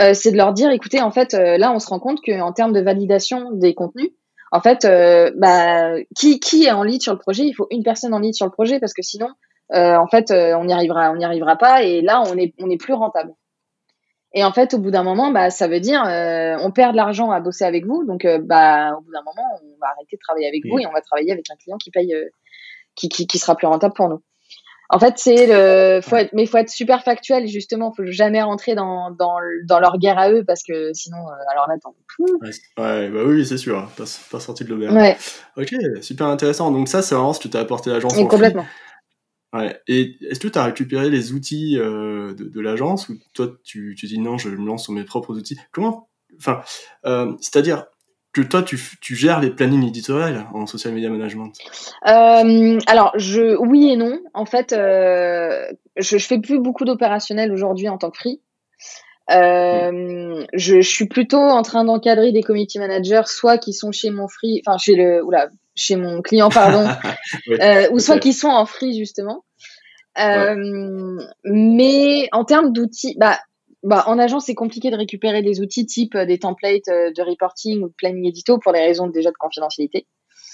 Euh, c'est de leur dire, écoutez, en fait, euh, là, on se rend compte qu'en termes de validation des contenus, en fait, euh, bah, qui, qui est en lead sur le projet? Il faut une personne en lead sur le projet parce que sinon, en fait, on n'y arrivera, on n'y arrivera pas et là, on est, on est plus rentable. Et en fait, au bout d'un moment, bah, ça veut dire, on perd de l'argent à bosser avec vous, donc, bah, au bout d'un moment, on va arrêter de travailler avec vous et on va travailler avec un client qui paye qui, qui, sera plus rentable pour nous. En fait, c'est le, faut être, mais faut être super factuel justement. Faut jamais rentrer dans, dans, dans leur guerre à eux parce que sinon, euh, alors là, attends. Ouais, bah oui, c'est sûr. Hein, pas, pas sorti de l'auberge. Ouais. Ok, super intéressant. Donc ça, c'est vraiment ce que tu as apporté à l'agence. Complètement. Ouais. Et est-ce que tu as récupéré les outils euh, de, de l'agence ou toi, tu, tu dis non, je me lance sur mes propres outils? Comment Enfin, euh, c'est-à-dire, que toi, tu, tu, gères les plannings éditoriaux en social media management? Euh, Alors, je, oui et non. En fait, euh, je, je fais plus beaucoup d'opérationnel aujourd'hui en tant que free. Euh, je, je, suis plutôt en train d'encadrer des committee managers, soit qui sont chez mon free, enfin chez le, oula, chez mon client, pardon, euh, ou soit qui sont en free justement. Euh, Mais en termes d'outils, bah bah, en agence, c'est compliqué de récupérer des outils type euh, des templates euh, de reporting ou de planning édito pour des raisons déjà de confidentialité.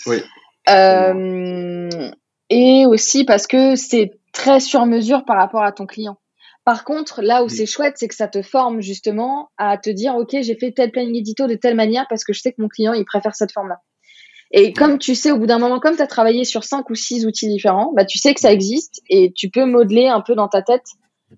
Oui. Euh, et aussi parce que c'est très sur mesure par rapport à ton client. Par contre, là où c'est chouette, c'est que ça te forme justement à te dire, OK, j'ai fait tel planning édito de telle manière parce que je sais que mon client, il préfère cette forme-là. Et comme tu sais, au bout d'un moment, comme tu as travaillé sur cinq ou six outils différents, bah, tu sais que ça existe et tu peux modeler un peu dans ta tête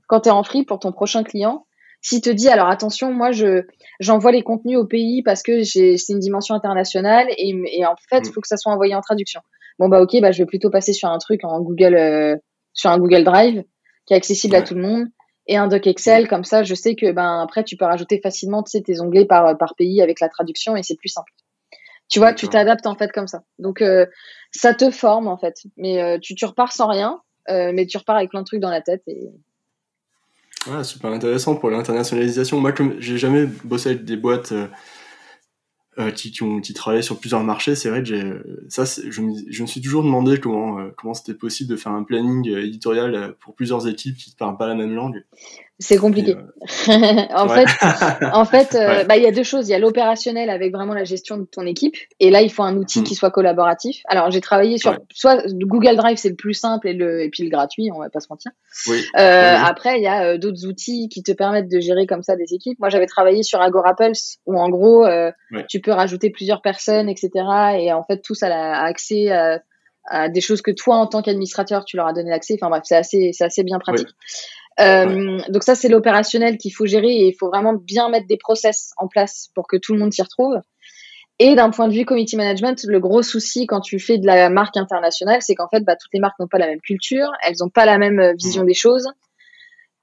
quand tu es en free pour ton prochain client s'il te dit, alors attention, moi, je j'envoie les contenus au pays parce que c'est une dimension internationale et, et en fait, il mm. faut que ça soit envoyé en traduction. Bon, bah, ok, bah, je vais plutôt passer sur un truc en Google, euh, sur un Google Drive qui est accessible à tout le monde et un doc Excel. Comme ça, je sais que, ben, après, tu peux rajouter facilement, tu sais, tes onglets par, par pays avec la traduction et c'est plus simple. Tu vois, tu t'adaptes en fait comme ça. Donc, euh, ça te forme en fait. Mais euh, tu, tu repars sans rien, mais tu repars avec plein de trucs dans la tête et ah, super intéressant pour l'internationalisation. Moi, comme j'ai jamais bossé avec des boîtes euh, euh, qui, qui, ont qui travaillent sur plusieurs marchés, c'est vrai que ça, je me, je me suis toujours demandé comment euh, comment c'était possible de faire un planning éditorial pour plusieurs équipes qui ne parlent pas la même langue. C'est compliqué. Euh, en, fait, en fait, euh, bah, il y a deux choses. Il y a l'opérationnel avec vraiment la gestion de ton équipe. Et là, il faut un outil mm. qui soit collaboratif. Alors, j'ai travaillé sur soit Google Drive, c'est le plus simple et, le, et puis le gratuit, on va pas se mentir. Oui. Euh, après, il y a d'autres outils qui te permettent de gérer comme ça des équipes. Moi, j'avais travaillé sur Agorapulse où en gros, tu peux rajouter plusieurs personnes, etc. Et en fait, tous a, accès à, à, des choses que toi, en tant qu'administrateur, tu leur as donné l'accès. Enfin bref, c'est assez, c'est assez bien pratique. Euh, donc ça, c'est l'opérationnel qu'il faut gérer et il faut vraiment bien mettre des process en place pour que tout le monde s'y retrouve. Et d'un point de vue committee management, le gros souci quand tu fais de la marque internationale, c'est qu'en fait, bah, toutes les marques n'ont pas la même culture, elles n'ont pas la même euh, vision des choses.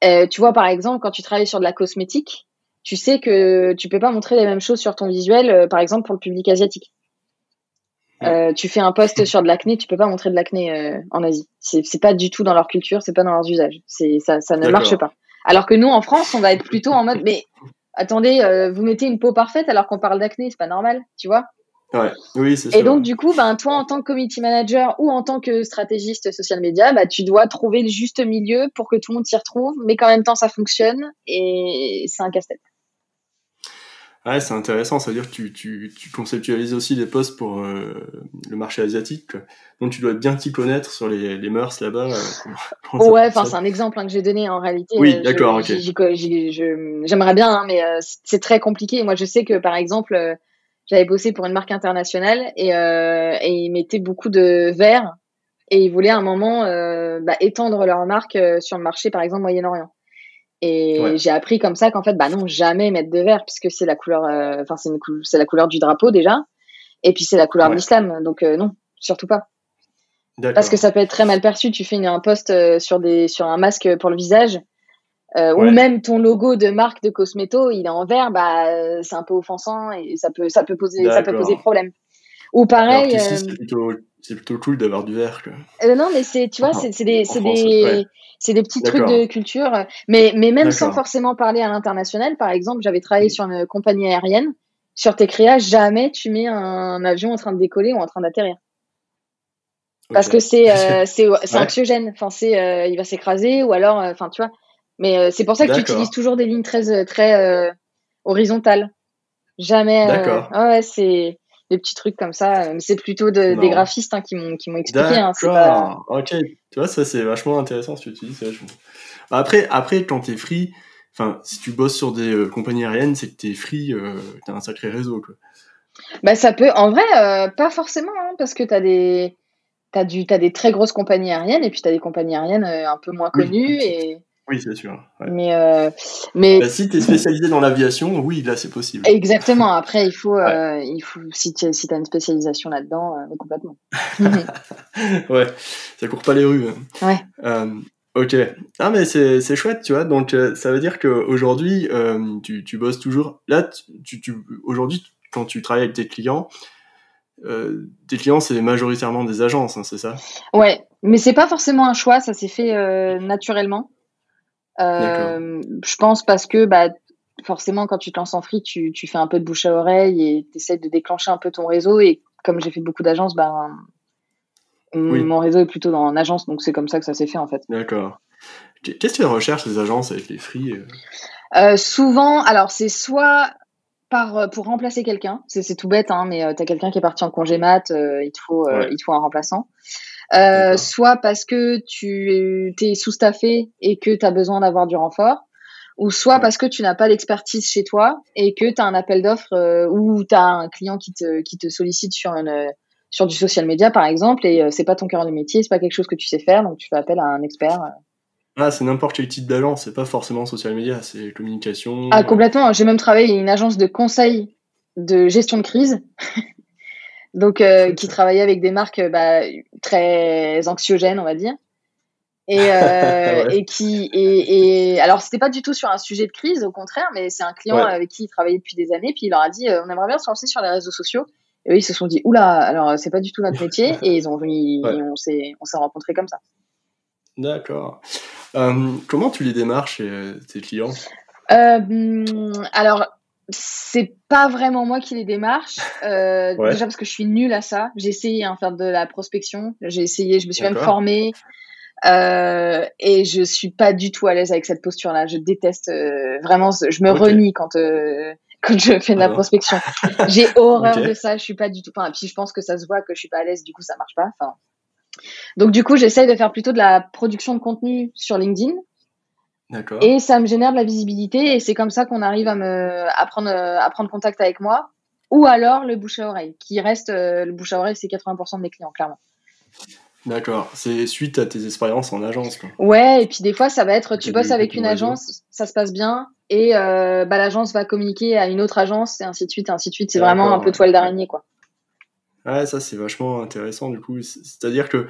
Euh, tu vois, par exemple, quand tu travailles sur de la cosmétique, tu sais que tu peux pas montrer les mêmes choses sur ton visuel, euh, par exemple pour le public asiatique. Euh, tu fais un post sur de l'acné, tu peux pas montrer de l'acné euh, en Asie. C'est pas du tout dans leur culture, c'est pas dans leurs usages. C'est ça, ça ne marche pas. Alors que nous, en France, on va être plutôt en mode, mais attendez, euh, vous mettez une peau parfaite alors qu'on parle d'acné, c'est pas normal, tu vois Ouais, oui, c'est Et donc, du coup, ben, toi, en tant que community manager ou en tant que stratégiste social media, bah, tu dois trouver le juste milieu pour que tout le monde s'y retrouve, mais qu'en même temps, ça fonctionne et c'est un casse-tête. Ouais, c'est intéressant, ça veut dire que tu, tu, tu conceptualises aussi des postes pour euh, le marché asiatique, donc tu dois bien t'y connaître sur les, les mœurs là-bas. Euh, ouais, enfin c'est un exemple hein, que j'ai donné en réalité. Oui, euh, d'accord, ok. J'aimerais bien, hein, mais c'est très compliqué. Moi, je sais que par exemple, j'avais bossé pour une marque internationale et, et ils mettaient beaucoup de verre et ils voulaient à un moment bah, étendre leur marque sur le marché, par exemple Moyen-Orient. Et j'ai appris comme ça qu'en fait, bah non, jamais mettre de vert puisque c'est la couleur, euh, enfin c'est c'est la couleur du drapeau déjà, et puis c'est la couleur de l'islam, donc euh, non, surtout pas. Parce que ça peut être très mal perçu. Tu fais une, un post sur, des, sur un masque pour le visage. Ou même ton logo de marque de cosméto, il est en vert, bah, c'est un peu offensant et ça peut, ça peut, poser, ça peut poser problème. Ou pareil. c'est plutôt, cool d'avoir du vert. non, mais c'est, tu vois, c'est des, c'est des petits trucs de culture. Mais, mais même sans forcément parler à l'international, par exemple, j'avais travaillé sur une compagnie aérienne. Sur tes créas, jamais tu mets un avion en train de décoller ou en train d'atterrir. Parce que c'est euh, c'est anxiogène. Enfin, c'est euh, il va s'écraser ou alors, euh, enfin, tu vois. Mais c'est pour ça que tu utilises toujours des lignes très très horizontales. Jamais. D'accord. ouais, c'est des petits trucs comme ça. Mais c'est plutôt des graphistes hein, qui m'ont qui m'ont expliqué. Hein, pas... Ok. Tu vois, ça c'est vachement intéressant ce que tu dis. Après, après, quand t'es free, enfin, si tu bosses sur des euh, compagnies aériennes, c'est que t'es free, euh, t'as un sacré réseau, quoi. Bah, ça peut, en vrai, euh, pas forcément, hein, parce que t'as des, t'as du, t'as des très grosses compagnies aériennes et puis t'as des compagnies aériennes un peu moins connues et. Oui, c'est sûr. Mais, mais bah, si tu es spécialisé dans l'aviation, oui, là, c'est possible. Exactement. Après, il faut, il faut si tu si as une spécialisation là-dedans, complètement. ouais, ça court pas les rues. Hein. Ouais. Ok. Ah mais c'est chouette, tu vois. Donc euh, ça veut dire qu'aujourd'hui, euh, tu, tu bosses toujours. Là, tu, tu aujourd'hui, quand tu travailles avec tes clients, euh, tes clients, c'est majoritairement des agences, hein, c'est ça? Ouais, mais c'est pas forcément un choix, ça s'est fait euh, naturellement. Euh, je pense parce que bah, forcément, quand tu te lances en free, tu, tu fais un peu de bouche à oreille et tu essaies de déclencher un peu ton réseau. Et comme j'ai fait beaucoup d'agences, bah, mon réseau est plutôt dans agence, donc c'est comme ça que ça s'est fait en fait. D'accord. Qu'est-ce que tu recherches les agences avec les free euh? Euh, Souvent, alors c'est soit par, euh, pour remplacer quelqu'un, c'est tout bête, hein, mais tu as quelqu'un qui est parti en congé mat, il, te faut, il te faut un remplaçant. Soit parce que tu es sous-staffé et que tu as besoin d'avoir du renfort, ou soit parce que tu n'as pas d'expertise chez toi et que tu as un appel d'offres ou tu as un client qui te, qui te sollicite sur une sur du social media par exemple et euh, c'est pas ton cœur de métier, c'est pas quelque chose que tu sais faire donc tu fais appel à un expert. Euh. Ah, c'est n'importe quel type d'agence, c'est pas forcément social media, c'est communication. Ah, complètement. J'ai même travaillé une agence de conseil de gestion de crise. Donc euh, qui travaillait avec des marques bah, très anxiogènes, on va dire. Et, et qui et, et alors c'était pas du tout sur un sujet de crise au contraire mais c'est un client avec qui il travaillait depuis des années puis il leur a dit on aimerait bien se lancer sur les réseaux sociaux et eux, ils se sont dit, oula, alors c'est pas du tout notre métier. et ils ont, on s'est, on s'est rencontrés comme ça. D'accord. Euh, comment tu les démarches chez euh, tes clients? Euh, Alors, c'est pas vraiment moi qui les démarche. Euh, Déjà parce que je suis nulle à ça. J'ai essayé hein, faire de la prospection. J'ai essayé, je me suis même formée. Euh, et je suis pas du tout à l'aise avec cette posture-là. Je déteste vraiment. Je me renie quand quand je fais de la ah prospection. J'ai horreur de ça, je suis pas du tout. Enfin, puis je pense que ça se voit que je suis pas à l'aise, du coup ça marche pas. Enfin, donc du coup j'essaye de faire plutôt de la production de contenu sur LinkedIn. Et ça me génère de la visibilité et c'est comme ça qu'on arrive à me à prendre, à prendre contact avec moi. Ou alors le bouche à oreille, qui reste euh, le bouche à oreille, c'est 80% de mes clients clairement. D'accord, c'est suite à tes expériences en agence. Quoi. Ouais, et puis des fois ça va être, tu bosses avec une agence, ça se passe bien, et euh, bah, l'agence va communiquer à une autre agence et ainsi de suite et ainsi de suite c'est vraiment un peu toile d'araignée quoi ouais ça c'est vachement intéressant du coup c'est à dire que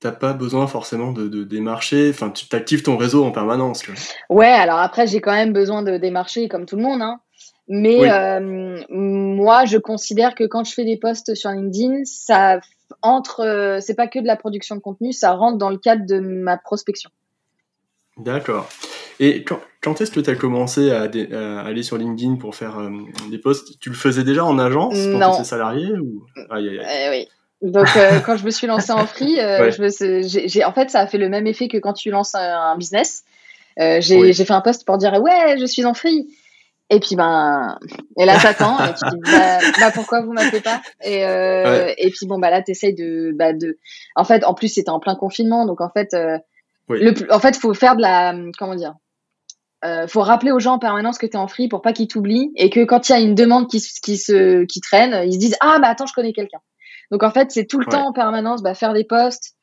t'as pas besoin forcément de, de démarcher enfin tu actives ton réseau en permanence quoi. ouais alors après j'ai quand même besoin de démarcher comme tout le monde hein. mais euh, moi je considère que quand je fais des posts sur LinkedIn ça entre euh, c'est pas que de la production de contenu ça rentre dans le cadre de ma prospection D'accord. Et quand, est-ce que tu as commencé à, aller sur LinkedIn pour faire euh, des posts? Tu le faisais déjà en agence pour tes salariés ou... Eh oui. Donc euh, quand je me suis lancée en free, euh, j'ai, en fait ça a fait le même effet que quand tu lances un, business. j'ai, fait un post pour dire ouais je suis en free. Et puis ben et là t'attends et tu dis bah, bah, pourquoi vous m'appelez pas? Et et puis bon bah là t'essayes de bah de en fait en plus c'était en plein confinement donc en fait le, en fait, faut faire de la, comment dire, euh, faut rappeler aux gens en permanence que tu es en free pour pas qu'ils t'oublient et que quand il y a une demande qui, qui, se, qui traîne, ils se disent ah bah attends je connais quelqu'un. Donc en fait c'est tout le temps en permanence bah, faire des posts,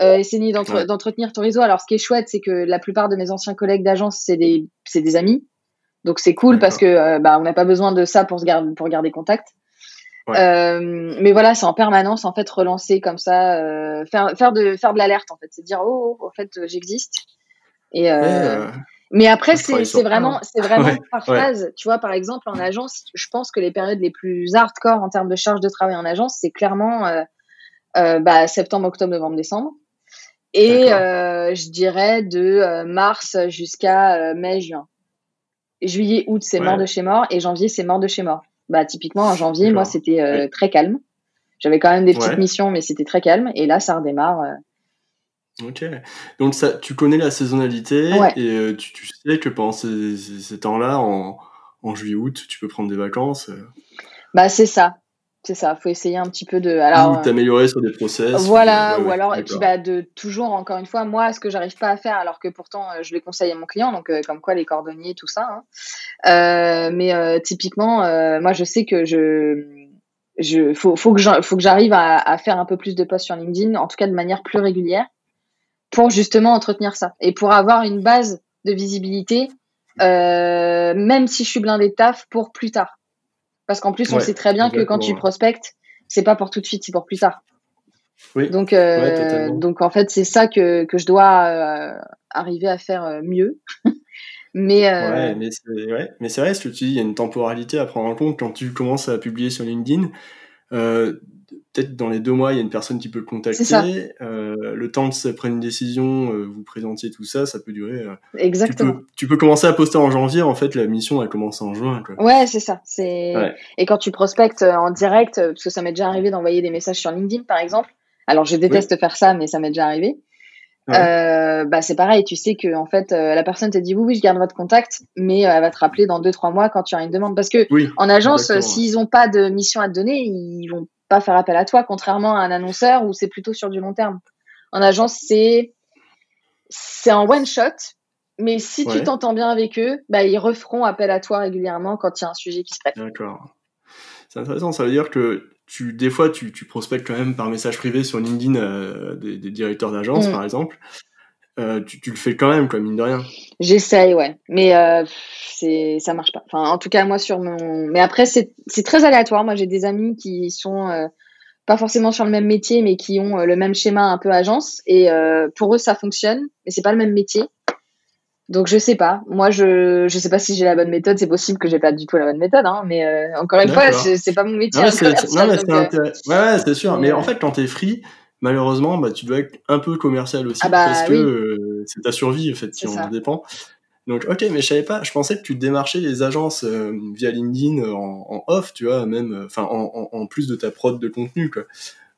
euh, essayer d'entretenir ton réseau. Alors ce qui est chouette c'est que la plupart de mes anciens collègues d'agence c'est des c'est des amis, donc c'est cool parce que euh, bah on n'a pas besoin de ça pour se garder pour garder contact. mais voilà, c'est en permanence en fait relancer comme ça, faire faire de faire de l'alerte en fait, c'est dire oh, oh, en fait j'existe. Et mais après, c'est vraiment, c'est vraiment par phase. Tu vois, par exemple, en agence, je pense que les périodes les plus hardcore en termes de charge de travail en agence, c'est clairement euh, euh, bah, septembre, octobre, novembre, décembre. Et euh, je dirais de mars jusqu'à mai, juin. Juillet, août, c'est mort de chez mort. Et janvier, c'est mort de chez mort. Bah, typiquement, en janvier, moi, c'était très calme. J'avais quand même des petites missions, mais c'était très calme. Et là, ça redémarre Ok. Donc ça, tu connais la saisonnalité et euh, tu, tu, sais que pendant ces, ces, temps-là, en, en juillet-août, tu peux prendre des vacances. Euh. Bah c'est ça. C'est ça, faut essayer un petit peu de. Alors, ou t'améliorer sur des process. Voilà, ou alors, et puis bah, de toujours, encore une fois, moi, ce que j'arrive pas à faire, alors que pourtant euh, je le conseille à mon client, donc comme quoi les cordonniers, tout ça. Hein. Euh, mais typiquement, moi je sais que je. Je, faut, faut que j'arrive à, à faire un peu plus de posts sur LinkedIn, en tout cas de manière plus régulière pour justement entretenir ça et pour avoir une base de visibilité, euh, même si je suis blindé de taf, pour plus tard. Parce qu'en plus, on sait très bien que quand tu prospectes, c'est pas pour tout de suite, c'est pour plus tard. Oui. Donc, euh, donc en fait, c'est ça que, que je dois euh, arriver à faire mieux. mais, ouais, mais c'est vrai, ce que tu dis, il y a une temporalité à prendre en compte quand tu commences à publier sur LinkedIn peut-être dans les deux mois, il y a une personne qui peut le contacter. Euh, le temps de se prendre une décision, euh, vous présentiez tout ça, ça peut durer. Euh, Exactement. Tu peux, commencer à poster en janvier, en fait, la mission, elle commence en juin. Quoi. Ouais, c'est ça. C'est... Et quand tu prospectes en direct, parce que ça m'est déjà arrivé d'envoyer des messages sur LinkedIn, par exemple. Alors, je déteste faire ça, mais ça m'est déjà arrivé. bah c'est pareil, tu sais que en fait la personne te dit oui oui je garde votre contact, mais elle va te rappeler dans deux trois mois quand tu auras une demande parce que en agence s'ils n'ont pas de mission à te donner ils vont pas faire appel à toi, contrairement à un annonceur où c'est plutôt sur du long terme. En agence, c'est c'est un one shot, mais si tu t'entends bien avec eux, bah, ils referont appel à toi régulièrement quand il y a un sujet qui se prête. D'accord. C'est intéressant, ça veut dire que tu, des fois, tu, tu prospectes quand même par message privé sur LinkedIn euh, des, directeurs d'agence, mm. par exemple. Euh, tu, tu, le fais quand même, quoi, mine de rien. J'essaye, ouais. Mais euh, c'est ça marche pas. Enfin, en tout cas, moi, sur mon. Mais après, c'est très aléatoire. Moi, j'ai des amis qui sont euh, pas forcément sur le même métier, mais qui ont euh, le même schéma un peu agence. Et pour eux, ça fonctionne. Mais c'est pas le même métier. Donc, je sais pas. Moi, je je sais pas si j'ai la bonne méthode. C'est possible que j'ai pas du tout la bonne méthode. Hein, mais encore une fois, c'est pas mon métier. Non, c'est ouais, c'est sûr. Mais en fait, quand t'es free malheureusement, bah, tu dois être un peu commercial aussi ah bah parce que euh, c'est ta survie en fait qui en dépend. Donc ok, mais je savais pas. Je pensais que tu démarchais les agences euh, via LinkedIn euh, en, off, tu vois, même, enfin en, en, plus de ta prod de contenu, quoi.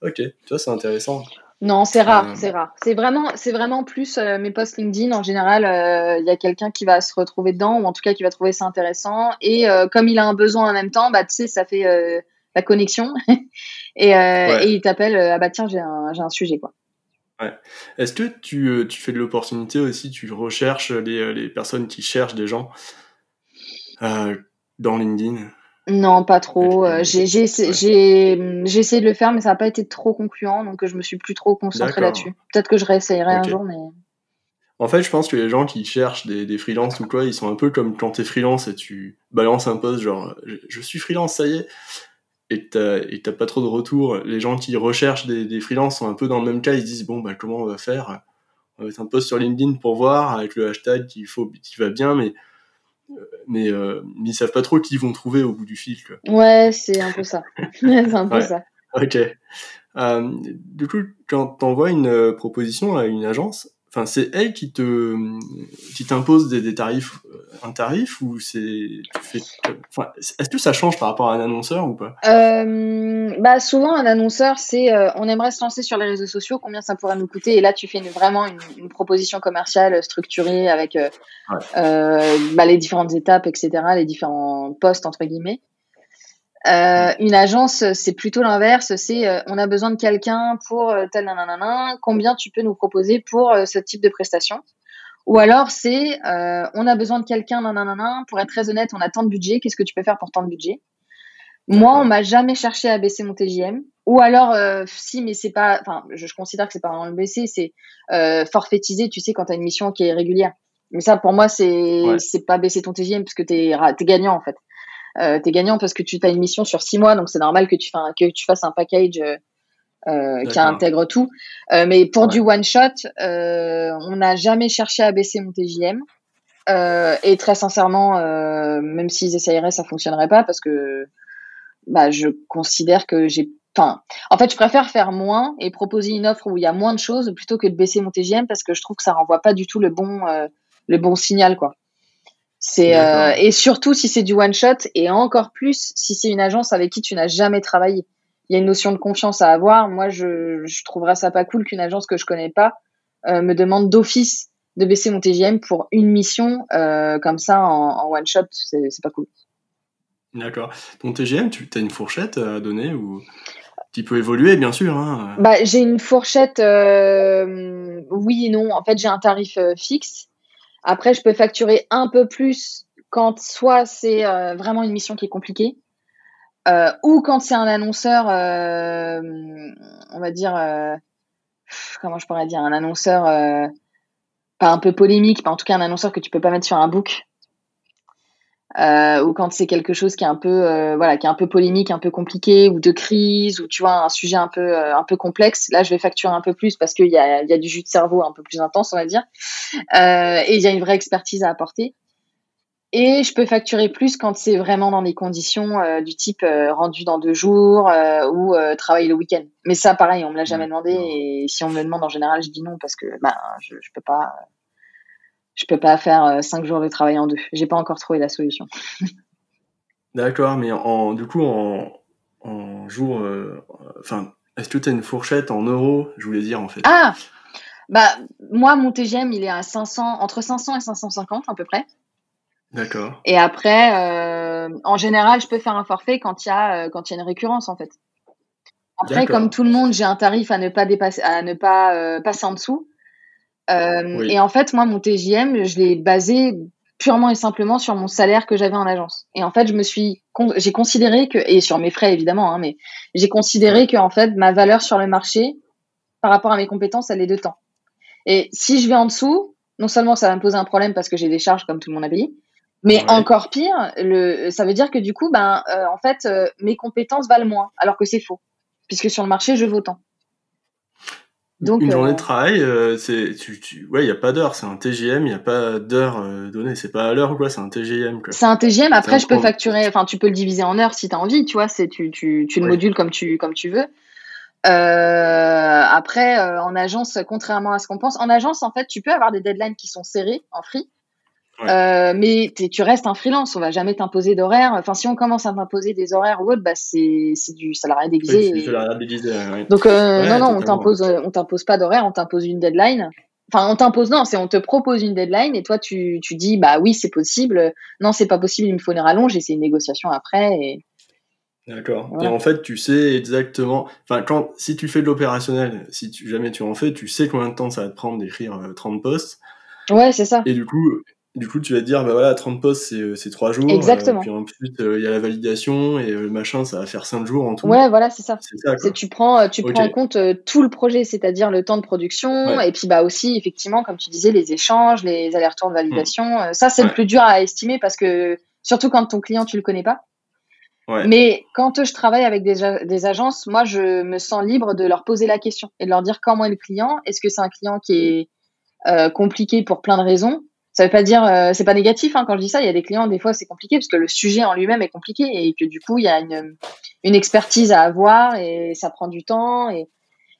Ok, tu vois, c'est intéressant. Non, c'est rare, c'est rare. C'est vraiment, c'est vraiment plus mes posts LinkedIn en général. Il y a quelqu'un qui va se retrouver dedans ou en tout cas qui va trouver ça intéressant. Et comme il a un besoin en même temps, bah tu sais, ça fait la connexion. et, euh, et il t'appelle, euh, ah bah tiens, j'ai un, j'ai un sujet, quoi. Ouais. Est-ce que tu, euh, tu, fais de l'opportunité aussi, tu recherches les, les, personnes qui cherchent des gens euh, dans LinkedIn? Non, pas trop. J'ai, j'ai, j'ai, essayé de le faire, mais ça n'a pas été trop concluant, donc je me suis plus trop concentré là-dessus. Peut-être que je réessayerai un jour, mais... En fait, je pense que les gens qui cherchent des, des freelances ou quoi, ils sont un peu comme quand t'es freelance et tu balances un post genre je suis freelance, ça y est et t'as pas trop de retour. Les gens qui recherchent des, des freelances sont un peu dans le même cas. Ils se disent bon bah comment on va faire? On va mettre un post sur LinkedIn pour voir avec le hashtag qui faut qui va bien, mais mais, euh, mais ils savent pas trop qui ils vont trouver au bout du fil. Quoi. Ouais, c'est un peu ça. c'est un peu ça. Ok. Euh, du coup, quand t'envoies une euh, proposition à une agence, enfin c'est elle qui te qui t'impose des, des, tarifs euh, un tarif ou c'est enfin, est-ce que ça change par rapport à un annonceur ou pas? Euh, bah souvent un annonceur c'est euh, on aimerait se lancer sur les réseaux sociaux combien ça pourrait nous coûter? Et là tu fais une, vraiment une, une, proposition commerciale structurée avec euh, euh, bah, les différentes étapes etc les différents postes entre guillemets euh, une agence, c'est plutôt l'inverse. C'est euh, on a besoin de quelqu'un pour euh, tel nanana, combien tu peux nous proposer pour ce type de prestation? Ou alors c'est on a besoin de quelqu'un nanana, pour être très honnête, on a tant de budget, qu'est-ce que tu peux faire pour tant de budget? Moi, on m'a jamais cherché à baisser mon TJM. Ou alors si, mais c'est pas, enfin, je, considère que c'est pas vraiment le baisser, c'est forfaitisé. Tu sais quand tu as une mission qui est régulière. Mais ça, pour moi, c'est c'est pas baisser ton TJM parce que t'es es gagnant en fait. Euh, tu es gagnant parce que tu as une mission sur six mois, donc c'est normal que tu, que tu fasses un package euh, qui intègre tout. mais pour du one shot, on n'a jamais cherché à baisser mon TJM. et très sincèrement, même s'ils essayeraient, ça fonctionnerait pas parce que bah, je considère que j'ai Enfin, en fait, je préfère faire moins et proposer une offre où il y a moins de choses plutôt que de baisser mon TGM parce que je trouve que ça renvoie pas du tout le bon, euh, le bon signal, quoi. C'est euh, et surtout si c'est du one shot et encore plus si c'est une agence avec qui tu n'as jamais travaillé. Il y a une notion de confiance à avoir. Moi, je, je trouverais ça pas cool qu'une agence que je connais pas euh, me demande d'office de baisser mon TGM pour une mission comme ça en, en one shot. C'est pas cool. D'accord. Ton TGM, tu as une fourchette à donner ou qui peut évoluer, bien sûr. Hein. Bah, j'ai une fourchette, euh, oui et non. En fait, j'ai un tarif euh, fixe. Après, je peux facturer un peu plus quand soit c'est euh, vraiment une mission qui est compliquée, ou quand c'est un annonceur, on va dire, comment je pourrais dire, un annonceur pas un peu polémique, mais en tout cas un annonceur que tu peux pas mettre sur un book euh, ou quand c'est quelque chose qui est un peu euh, voilà qui est un peu polémique un peu compliqué ou de crise ou tu vois un sujet un peu euh, un peu complexe là je vais facturer un peu plus parce qu'il y a, y a du jus de cerveau un peu plus intense on va dire. Et il y a une vraie expertise à apporter. Et je peux facturer plus quand c'est vraiment dans des conditions du type rendu dans deux jours ou travailler le week-end. Mais ça pareil on me l'a jamais demandé et si on me le demande en général je dis non parce que bah je, je peux pas je peux pas faire euh, cinq jours de travail en deux. J'ai pas encore trouvé la solution. D'accord, mais en, du coup, en, en jour, euh, enfin, est-ce que tu as une fourchette en euros, je voulais dire en fait Ah, bah moi mon TGM il est à 500, entre 500 et 550 à peu près. D'accord. Et après, euh, en général, je peux faire un forfait quand il y a quand y a une récurrence en fait. Après, comme tout le monde, j'ai un tarif à ne pas dépasser, à ne pas passer en dessous. Euh, et en fait, moi, mon TJM, je l'ai basé purement et simplement sur mon salaire que j'avais en agence. Et en fait, je me suis, j'ai considéré que, et sur mes frais évidemment, hein, mais j'ai considéré que en fait, ma valeur sur le marché, par rapport à mes compétences, elle est de temps. Et si je vais en dessous, non seulement ça va me poser un problème parce que j'ai des charges comme tout le monde a payé, mais encore pire, le, ça veut dire que du coup, ben, euh, en fait, euh, mes compétences valent moins, alors que c'est faux, puisque sur le marché, je vaux tant une journée de euh, travail, euh, c'est, tu, tu, ouais, il y a pas d'heure, c'est un TGM, il n'y a pas d'heure euh, donnée, c'est pas à l'heure ou quoi, c'est un TGM. C'est un TGM. Après, je peux facturer, enfin, tu peux le diviser en heures si tu as envie, tu vois, c'est tu, tu, tu le modules comme tu, comme tu veux. Euh, après, en agence, contrairement à ce qu'on pense, en agence, en fait, tu peux avoir des deadlines qui sont serrées en free. Euh, mais tu restes un freelance, on va jamais t'imposer d'horaire. Enfin, si on commence à t'imposer des horaires ou autre, bah c'est du salariat déguisé. Donc euh, non, non, on t'impose, on t'impose pas d'horaire, on t'impose une deadline. Enfin, on t'impose non, c'est on te propose une deadline et toi tu, tu dis bah oui c'est possible, non c'est pas possible, il me faut une rallonge et c'est une négociation après. Et... D'accord. Et en fait, tu sais exactement. Enfin, quand si tu fais de l'opérationnel, si tu, jamais tu en fais, tu sais combien de temps ça va te prendre d'écrire 30 euh, postes. Ouais, c'est ça. Et du coup, du coup, tu vas te dire, bah voilà, 30 postes, c'est, c'est 3 jours. Exactement. Euh, puis en plus, euh, il y a la validation et euh, le machin, ça va faire 5 jours en tout. Ouais, voilà, c'est ça. Ça tu prends, tu prends en compte tout le projet, c'est-à-dire le temps de production et puis bah aussi, effectivement, comme tu disais, les échanges, les allers-retours de validation. Hmm. ça, c'est le plus dur à estimer parce que, surtout quand ton client, tu le connais pas. Ouais. Mais quand je travaille avec des, des agences, moi, je me sens libre de leur poser la question et de leur dire comment est le client. Est-ce que c'est un client qui est compliqué pour plein de raisons? Ça veut pas dire, euh, c'est pas négatif hein, quand je dis ça. Il y a des clients, des fois, c'est compliqué parce que le sujet en lui-même est compliqué et que du coup, il y a une, une expertise à avoir et ça prend du temps. Et,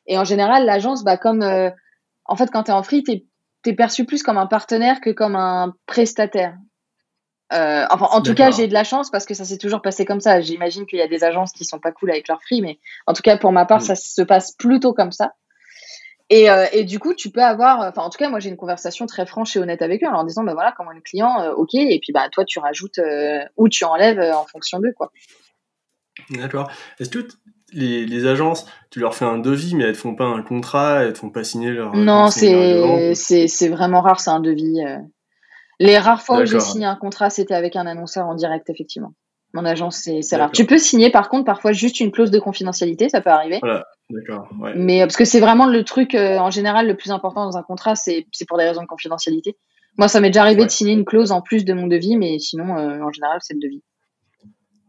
et en général, l'agence, bah, comme euh, en fait, quand tu es en free, tu es, perçu plus comme un partenaire que comme un prestataire. Euh, enfin, en tout cas, j'ai de la chance parce que ça s'est toujours passé comme ça. J'imagine qu'il y a des agences qui sont pas cool avec leur free, mais en tout cas, pour ma part, mm. ça se passe plutôt comme ça. Et, euh, et, du coup, tu peux avoir, enfin, en tout cas, moi, j'ai une conversation très franche et honnête avec eux en leur disant, ben voilà, comment le client, euh, ok, et puis bah toi, tu rajoutes euh, ou tu enlèves en fonction d'eux, quoi. D'accord. Est-ce que les, les, agences, tu leur fais un devis, mais elles te font pas un contrat, elles te font pas signer leur. Non, c'est c'est vraiment rare, c'est un devis. Les rares fois où j'ai signé un contrat, c'était avec un annonceur en direct, effectivement. Mon agence, c'est rare. Tu peux signer, par contre, parfois juste une clause de confidentialité, ça peut arriver. Voilà, d'accord. Ouais. Mais euh, parce que c'est vraiment le truc, euh, en général, le plus important dans un contrat, c'est pour des raisons de confidentialité. Moi, ça m'est déjà arrivé de signer une clause en plus de mon devis, mais sinon, euh, en général, c'est le devis.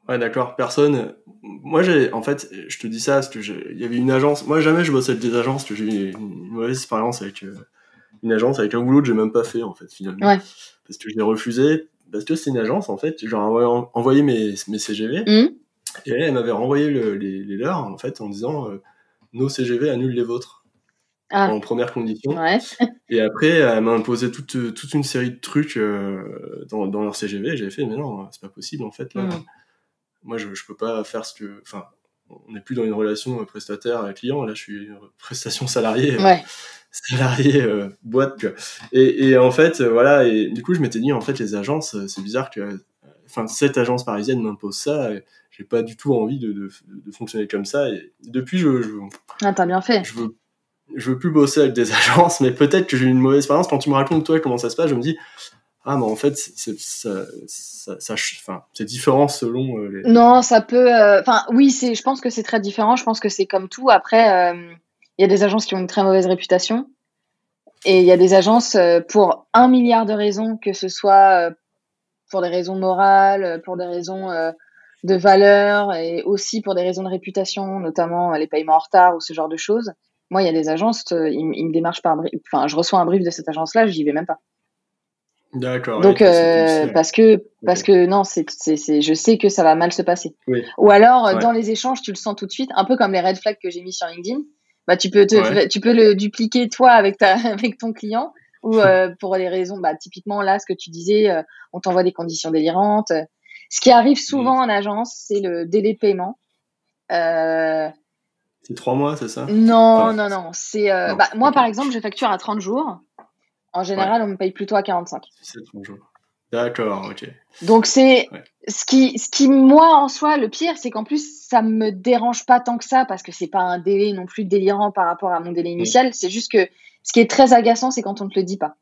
Ouais, d'accord. Personne. Moi, j'ai, en fait, je te dis ça parce que il y avait une agence. Moi, jamais je bossais avec des agences. J'ai eu une mauvaise expérience avec euh, une agence, avec un boulot que j'ai même pas fait, en fait, finalement. Ouais. Parce que je l'ai refusé. Parce que c'est une agence, en fait. J'ai envoyé mes, mes CGV. Mmh. Et elle, elle m'avait renvoyé le- les, les leurs, en fait, en disant euh, nos CGV annulent les vôtres. Ah. En première condition. Ouais. Et après, elle m'a imposé toute, toute une série de trucs euh, dans, dans leur CGV. Et j'avais fait, mais non, c'est pas possible, en fait. Là, Mm. Moi, je, je peux pas faire ce que. Enfin, on n'est plus dans une relation prestataire-client. Là, je suis prestation salariée. Ouais. Salarié euh, boîte. Et, et en fait, euh, voilà. Et du coup, je m'étais dit, en fait, les agences, euh, c'est bizarre que. euh, Enfin, cette agence parisienne m'impose ça. J'ai pas du tout envie de, de, de fonctionner comme ça. Et depuis, je, je, Ah, t'as bien fait. je veux je veux plus bosser avec des agences, mais peut-être que j'ai eu une mauvaise expérience. Quand tu me racontes toi comment ça se passe, je me dis ah mais en fait c'est ça, ça, ça- enfin, différent selon les. Non, ça peut. euh, Enfin, oui, c'est. Je pense que c'est très différent. Je pense que c'est comme tout. Après, euh, il y a des agences qui ont une très mauvaise réputation, et il y a des agences euh, pour un milliard de raisons, que ce soit euh, pour des raisons morales, euh, pour des raisons de valeur, et aussi pour des raisons de réputation, notamment les paiements en retard ou ce genre de choses. Moi, il y a des agences, ils, me démarchent par brief. Enfin, je reçois un brief de cette agence-là, j'y vais même pas. D'accord. Donc, euh, parce que, parce que non, c'est, c'est, c'est, je sais que ça va mal se passer. Oui. Ou alors, Ouais. dans les échanges, tu le sens tout de suite, un peu comme les red flags que j'ai mis sur LinkedIn. Bah, tu peux te, Ouais. tu peux le dupliquer toi avec ta, avec ton client. Ou euh, pour les raisons, bah, typiquement là, ce que tu disais, euh, on t'envoie des conditions délirantes. Ce qui arrive souvent Mhm. en agence, c'est le délai de paiement. Euh, C'est trois mois, c'est ça? Non, Enfin, non, non. C'est, euh, non, bah, moi, par exemple, je facture à 30 jours. En général, on me paye plutôt à 45. C'est trois jours. D'accord, ok. Donc c'est Ouais. ce qui, ce qui moi en soi le pire, c'est qu'en plus ça me dérange pas tant que ça parce que c'est pas un délai non plus délirant par rapport à mon délai initial. C'est juste que ce qui est très agaçant, c'est quand on te le dit pas.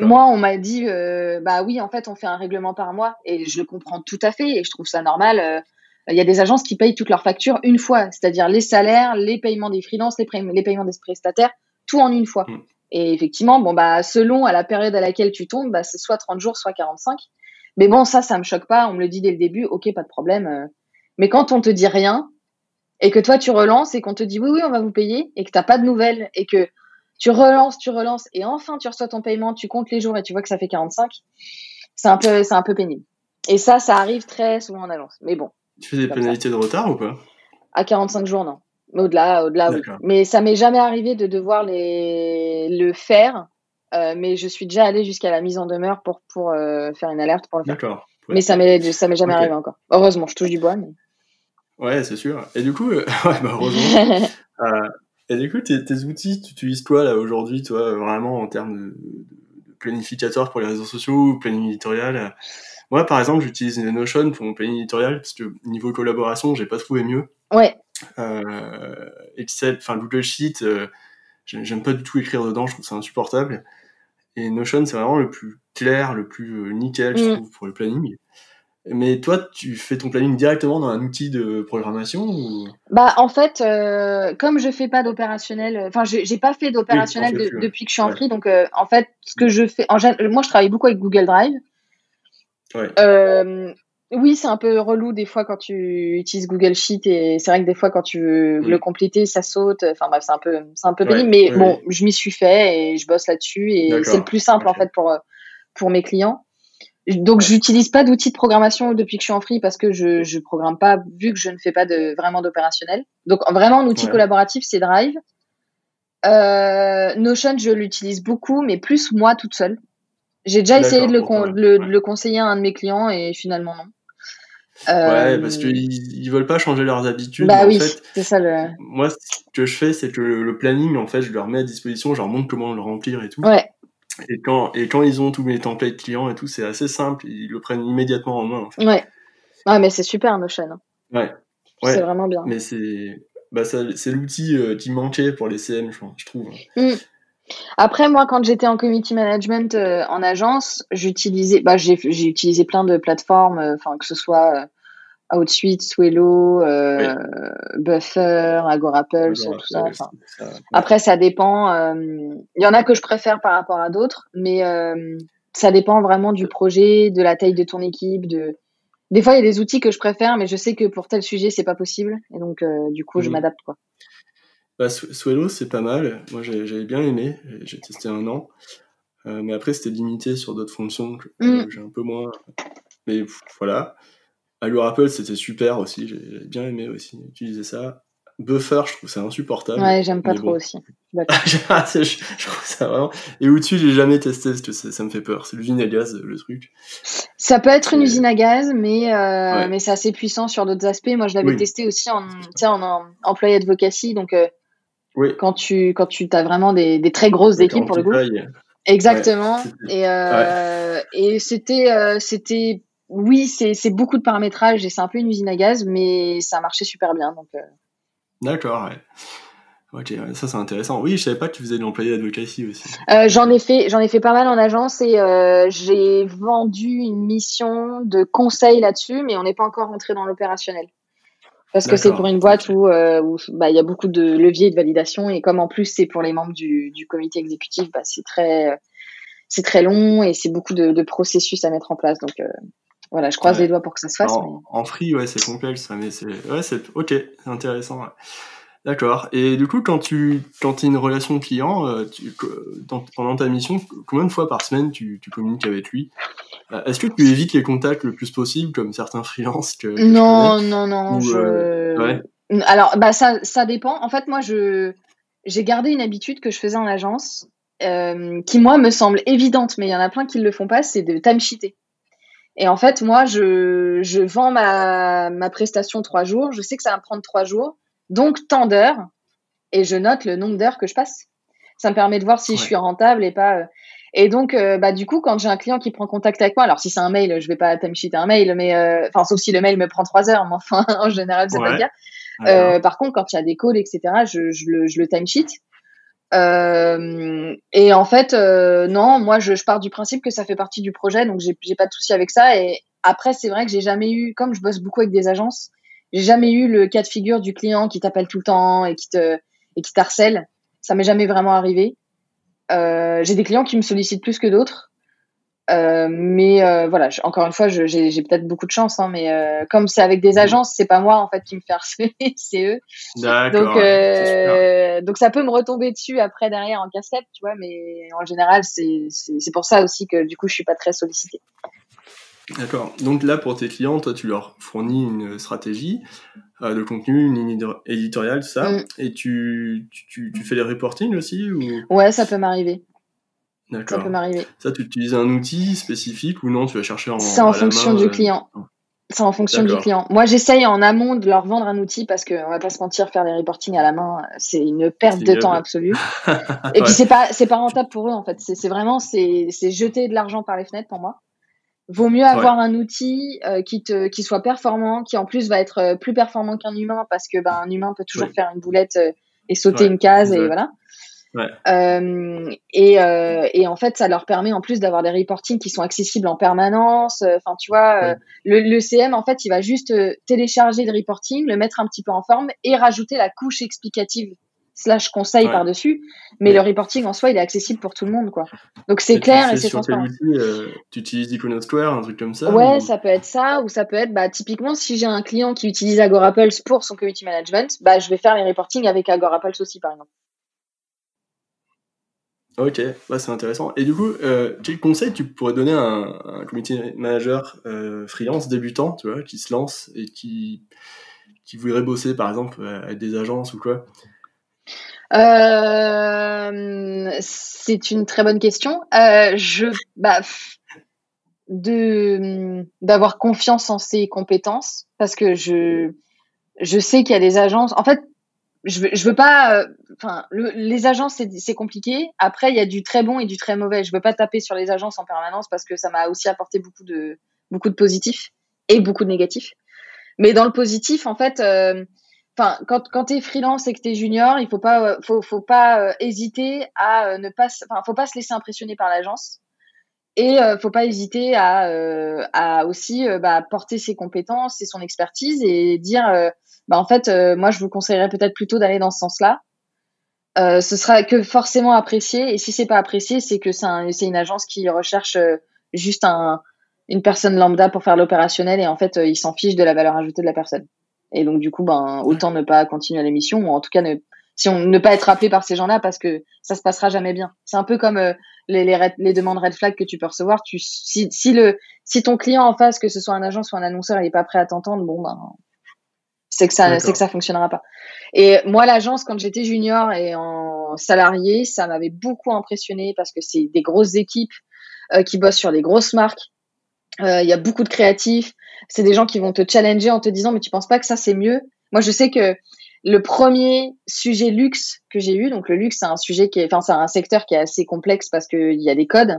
Moi, on m'a dit euh, bah oui, en fait, on fait un règlement par mois et je le comprends tout à fait et je trouve ça normal. Euh, Il y a des agences qui payent toutes leurs factures une fois, c'est-à-dire les salaires, les paiements des freelances, les, les paiements des prestataires, tout en une fois. Mm. Et effectivement, bon bah selon à la période à laquelle tu tombes, bah, c'est soit 30 jours, soit 45. Mais bon, ça, ça me choque pas. On me le dit dès le début, ok, pas de problème. euh. Mais quand on te dit rien et que toi tu relances et qu'on te dit oui, oui, on va vous payer et que t'as pas de nouvelles et que tu relances, tu relances et enfin tu reçois ton paiement, tu comptes les jours et tu vois que ça fait 45, c'est un peu, c'est un peu pénible. Et ça, ça arrive très souvent en agence. Mais bon, Tu fais des pénalités de retard ou pas? À 45 jours, non. Au-delà, au-delà, oui. Mais ça m'est jamais arrivé de devoir les... le faire. euh, mais je suis déjà allée jusqu'à la mise en demeure pour, pour euh, faire une alerte pour le faire. D'accord. Ouais. Mais ça m'est, ça m'est jamais arrivé encore. Heureusement, je touche du bois. Mais... Ouais, c'est sûr. Et du coup, euh, ouais, bah, heureusement. Et du coup, tes, tes outils, tu utilises quoi là aujourd'hui, toi, vraiment en termes de, de planificateur pour les réseaux sociaux ou planning éditorial? Moi, par exemple, j'utilise Notion pour mon planning éditorial parce que niveau collaboration, j'ai pas trouvé mieux. ouais, Euh, Excel, enfin Google Sheet, euh, j'aime pas du tout écrire dedans, je trouve ça insupportable. Et Notion, c'est vraiment le plus clair, le plus euh, nickel, je Mm. trouve, pour le planning. Mais toi, tu fais ton planning directement dans un outil de programmation ou... Bah, en fait, euh, comme je fais pas d'opérationnel, euh, enfin, j'ai pas fait d'opérationnel Oui, de- depuis que je suis en Ouais. free. Donc, euh, en fait, ce que je fais, en moi, je travaille beaucoup avec Google Drive. Ouais. Euh, oui, c'est un peu relou des fois quand tu utilises Google Sheet et c'est vrai que des fois quand tu veux le compléter, ça saute. Enfin bref, c'est un peu, c'est un peu Ouais, pénible. Mais bon, je m'y suis fait et je bosse là-dessus et c'est le plus simple en fait pour euh, pour mes clients. Donc, j'utilise pas d'outils de programmation depuis que je suis en free parce que je je programme pas vu que je ne fais pas de vraiment d'opérationnel. Donc, vraiment, un outil Ouais. collaboratif, c'est Drive. Euh, Notion, je l'utilise beaucoup, mais plus moi toute seule. J'ai déjà essayé de le, con- de le, de ouais. le conseiller à un de mes clients et finalement non. Ouais, Euh, parce qu'ils ils veulent pas changer leurs habitudes. bah oui, En fait, c'est ça le. moi, ce que je fais, c'est que le, planning, en fait, je leur mets à disposition, je leur montre comment le remplir et tout. Ouais, Et quand, et quand ils ont tous mes templates clients et tout, c'est assez simple, ils le prennent immédiatement en main. En fait. ouais. Ouais, mais c'est super Notion. hein. Ouais. Ouais. C'est vraiment bien. Mais c'est bah, c'est l'outil euh, qui manquait pour les CM, je trouve. Mm. Après, moi, quand j'étais en community management euh, en agence, j'utilisais, bah, j'ai, j'ai utilisé plein de plateformes, euh, que ce soit euh, Outsuite, Swello, Buffer, Agorapulse, tout ça. Après, ça dépend. Il y en a que je préfère par rapport à d'autres, mais ça dépend vraiment du projet, de la taille de ton équipe, de, Des fois, il y a des outils que je préfère, mais je sais que pour tel sujet, c'est pas possible. Et donc, du coup, je Mhm. m'adapte. quoi. Bah, Swello, c'est pas mal. Moi, j'avais bien aimé. J'ai testé un an. Euh, mais après, c'était limité sur d'autres fonctions que Mm. j'ai un peu moins. Mais voilà. Allure Apple, c'était super aussi. J'ai bien aimé aussi utiliser ça. Buffer, je trouve ça insupportable. Ouais, j'aime pas trop aussi. Je, je trouve ça vraiment. Et au-dessus, j'ai jamais testé parce que ça, ça me fait peur. C'est l'usine à gaz, le truc. Ça peut être une usine à gaz, mais, euh, Ouais. mais c'est assez puissant sur d'autres aspects. Moi, je l'avais Oui. testé aussi en, en, en employé advocacy. Donc, euh, Oui. quand tu, quand tu as vraiment des, des très grosses équipes pour le coup. taille. Exactement. Ouais, et euh, et c'était, euh, c'était, oui, c'est c'est beaucoup de paramétrage et c'est un peu une usine à gaz, mais ça marchait super bien. Donc, euh, D'accord, ouais. Ok, ça c'est intéressant. Oui, je savais pas que tu faisais de l'employé advocacy aussi. J'en ai fait, j'en ai fait pas mal en agence et j'ai vendu une mission de conseil là-dessus, mais on n'est pas encore rentré dans l'opérationnel. Parce que c'est pour une boîte où euh, où, bah, il y a beaucoup de leviers de validation et comme en plus c'est pour les membres du, du comité exécutif, bah, c'est très c'est très long et c'est beaucoup de, de processus à mettre en place. Donc euh, voilà, je croise Ouais. les doigts pour que ça se fasse. mais- En, free, ouais, c'est complexe, mais c'est. Ouais, c'est. Ok, intéressant. ouais. D'accord. Et du coup, quand tu quand as une relation client, euh, tu, que- dans- pendant ta mission, combien de fois par semaine tu, tu communiques avec lui? Euh, Est-ce que tu évites les contacts le plus possible, comme certains freelances que, que je Non, non, non. Je... euh, ouais. Alors, bah, ça, ça dépend. En fait, moi, je j'ai gardé une habitude que je faisais en agence, euh, qui moi me semble évidente, mais il y en a plein qui ne le font pas, c'est de timesheeter. Et en fait, moi, je, je vends ma, ma prestation trois jours. Je sais que ça va me prendre trois jours, donc tant d'heures, et je note le nombre d'heures que je passe. Ça me permet de voir si je suis rentable et pas. euh, Et donc, euh, bah, du coup, quand j'ai un client qui prend contact avec moi, alors si c'est un mail, je vais pas timesheeter un mail, mais euh, enfin, sauf si le mail me prend trois heures, mais enfin, en général, c'est pas le cas. Euh, par contre, quand il y a des calls, etc., je, je le, je le timesheet. Euh, et en fait, euh, non, moi, je, je pars du principe que ça fait partie du projet, donc j'ai j'ai pas de souci avec ça. Et après, c'est vrai que j'ai jamais eu, comme je bosse beaucoup avec des agences, j'ai jamais eu le cas de figure du client qui t'appelle tout le temps et qui te et qui t'harcèle. Ça m'est jamais vraiment arrivé. Euh, j'ai des clients qui me sollicitent plus que d'autres. Euh, mais euh, voilà, je- encore une fois, j'ai peut-être beaucoup de chance, hein, mais euh, comme c'est avec des Mhm. agences, c'est pas moi en fait qui me fait harceler, c'est eux. Donc, donc ça peut me retomber dessus après derrière en casquette, tu vois, mais en général, c'est pour ça aussi que du coup, je suis pas très sollicitée. D'accord. Donc là, pour tes clients, toi, tu leur fournis une stratégie euh, de contenu, une ligne édi- éditoriale, tout ça, Mm. et tu, tu, tu fais les reporting aussi ou... Ouais, ça peut m'arriver. Ça D'accord. peut m'arriver. Ça, tu utilises un outil spécifique ou non? Tu vas chercher en. C'est en fonction main, du euh, client. C'est en fonction du client. Moi, j'essaye en amont de leur vendre un outil parce que on va pas se mentir, faire des reporting à la main, c'est une perte de temps absolue. Et Ouais. puis c'est pas c'est pas rentable pour eux en fait. C'est vraiment c'est jeter de l'argent par les fenêtres pour moi. Vaut mieux avoir un outil euh, qui te qui soit performant, qui en plus va être euh, plus performant qu'un humain parce que ben un humain peut toujours Oui. faire une boulette euh, et sauter Ouais, une case et voilà. Ouais. Et, et en fait, ça leur permet en plus d'avoir des reportings qui sont accessibles en permanence. Enfin, tu vois, le, le CM, en fait, il va juste télécharger le reporting, le mettre un petit peu en forme et rajouter la couche explicative slash conseil Ouais. par-dessus. Mais le reporting en soi, il est accessible pour tout le monde, quoi. Donc c'est clair et c'est transparent. euh, Tu utilises Iconosquare, un truc comme ça Ouais, ou- ça peut être ça, ou ça peut être, bah, typiquement, si j'ai un client qui utilise Agorapulse pour son community management, bah, je vais faire les reportings avec Agorapulse aussi, par exemple. Ok, bah, c'est intéressant. Et du coup, euh, quel conseil tu pourrais donner à un, à un community manager euh, freelance débutant, tu vois, qui se lance et qui, qui voudrait bosser, par exemple, avec des agences ou quoi? Euh, c'est une très bonne question. Euh, je, bah, de d'avoir confiance en ses compétences parce que je je sais qu'il y a des agences. En fait, je veux, je veux pas. euh, Enfin, le- les agences c'est compliqué. Après, il y a du très bon et du très mauvais. Je veux pas taper sur les agences en permanence parce que ça m'a aussi apporté beaucoup de beaucoup de positifs et beaucoup de négatifs. Mais dans le positif, en fait. Enfin, quand, tu es freelance et que tu es junior, il faut pas, euh, faut, pas euh, hésiter à euh, ne pas, enfin, faut pas se laisser impressionner par l'agence. Et euh, faut pas hésiter à, aussi bah, porter ses compétences et son expertise et dire, bah, en fait, moi, je vous conseillerais peut-être plutôt d'aller dans ce sens-là. Ce sera que forcément apprécié. Et si c'est pas apprécié, c'est que c'est un, c'est une agence qui recherche juste un, une personne lambda pour faire l'opérationnel et en fait, ils s'en fichent de la valeur ajoutée de la personne. Et donc, du coup, ben, autant ne pas continuer l'émission ou en tout cas ne, si on ne pas être appelé par ces gens-là parce que ça se passera jamais bien. C'est un peu comme les, les, les, demandes red flag que tu peux recevoir. Tu, si, si, le, si ton client en face, que ce soit un agent ou un annonceur, il est pas prêt à t'entendre, bon, ben, c'est que ça, c'est que ça fonctionnera pas. Et moi, l'agence, quand j'étais junior et en salarié, ça m'avait beaucoup impressionné parce que c'est des grosses équipes euh, qui bossent sur des grosses marques. Euh, il y a beaucoup de créatifs. C'est des gens qui vont te challenger en te disant, mais tu penses pas que ça c'est mieux? Moi, je sais que le premier sujet luxe que j'ai eu, donc le luxe, c'est un sujet qui enfin, c'est un secteur qui est assez complexe parce qu'il y a des codes.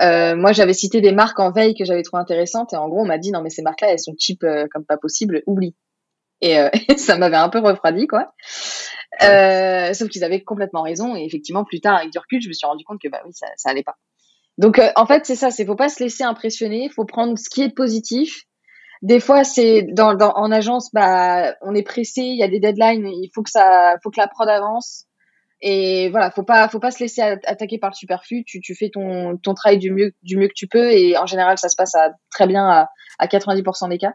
Euh, moi, j'avais cité des marques en veille que j'avais trouvé intéressantes et en gros, on m'a dit non mais ces marques-là, elles sont cheap euh, comme pas possible, oublie. Et, euh, ça m'avait un peu refroidi, quoi. Sauf qu'ils avaient complètement raison et effectivement, plus tard, avec du recul, je me suis rendu compte que bah oui, ça, ça allait pas. Donc, en fait, c'est ça, c'est faut pas se laisser impressionner, faut prendre ce qui est positif des fois, c'est dans, dans, en agence, bah, on est pressé, il y a des deadlines, il faut que ça, faut que la prod avance. Et voilà, faut pas, faut pas se laisser attaquer par le superflu. Tu, tu fais ton, ton travail du mieux, du mieux que tu peux. Et en général, ça se passe à, très bien à, à 90% des cas.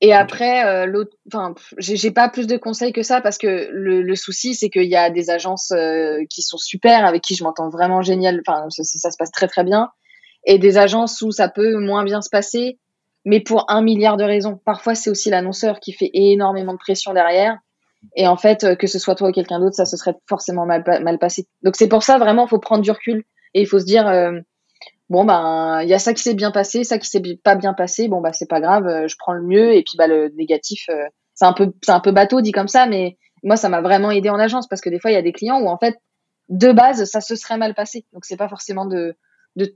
Et après, euh, l'autre, enfin, j'ai pas plus de conseils que ça parce que le, le souci, c'est qu'il y a des agences euh, qui sont super, avec qui je m'entends vraiment génial. Enfin, ça, ça, se passe très très bien, et des agences où ça peut moins bien se passer mais pour un milliard de raisons. Parfois, c'est aussi l'annonceur qui fait énormément de pression derrière. Et en fait, euh, que ce soit toi ou quelqu'un d'autre, ça se serait forcément mal, mal passé. Donc c'est pour ça vraiment, il faut prendre du recul et il faut se dire euh, bon ben il y a ça qui s'est bien passé, ça qui s'est pas bien passé. Bon bah c'est pas grave, euh, je prends le mieux et puis bah le négatif, c'est un peu un peu bateau dit comme ça, mais moi ça m'a vraiment aidé en agence parce que des fois il y a des clients où en fait de base ça se serait mal passé. Donc c'est pas forcément de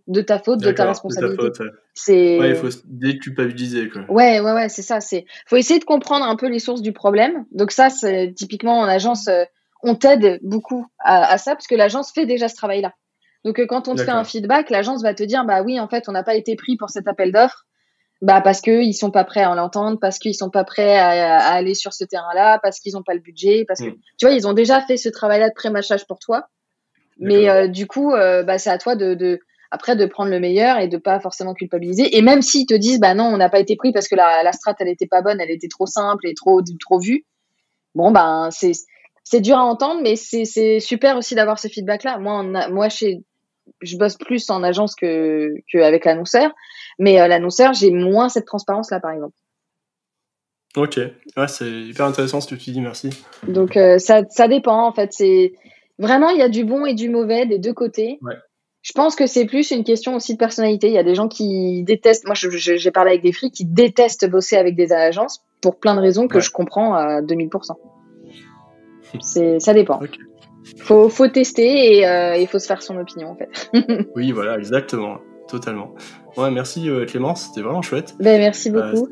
de, ta faute, de ta responsabilité. C'est. Ouais, il faut déculpabiliser quoi. Ouais, ouais, ouais, c'est ça. C'est. Faut essayer de comprendre un peu les sources du problème. Donc ça, c'est typiquement en agence, euh, on t'aide beaucoup à, ça parce que l'agence fait déjà ce travail-là. Donc euh, quand on te fait un feedback, l'agence va te dire bah oui, en fait, on n'a pas été pris pour cet appel d'offres. Bah parce que ils sont pas prêts à l'entendre, parce qu'ils sont pas prêts à, aller sur ce terrain-là, parce qu'ils ont pas le budget, parce que hmm. tu vois ils ont déjà fait ce travail-là de pré-mâchage pour toi. Mais euh, du coup, bah, c'est à toi de, de, après, de prendre le meilleur et de pas forcément culpabiliser. Et même s'ils te disent, bah non, on n'a pas été pris parce que la, la strat, elle était pas bonne, elle était trop simple et trop, trop vue. Bon, ben, c'est, c'est dur à entendre, mais c'est, c'est super aussi d'avoir ce feedback-là. Moi, moi, chez, je bosse plus en agence que, qu'avec l'annonceur. Mais euh, l'annonceur, j'ai moins cette transparence-là, par exemple. Ok, ouais, c'est hyper intéressant ce que tu dis, merci. Donc, euh, ça, ça dépend, en fait. C'est vraiment, il y a du bon et du mauvais des deux côtés. Ouais. Je pense que c'est plus une question aussi de personnalité. Il y a des gens qui détestent, moi j'ai parlé avec des filles qui détestent bosser avec des agences pour plein de raisons que je comprends à 2000%. C'est, ça dépend. Faut, faut tester et euh, il faut se faire son opinion en fait. oui, voilà, exactement, totalement. Ouais, merci euh, Clémence, c'était vraiment chouette. Ben, merci euh, beaucoup.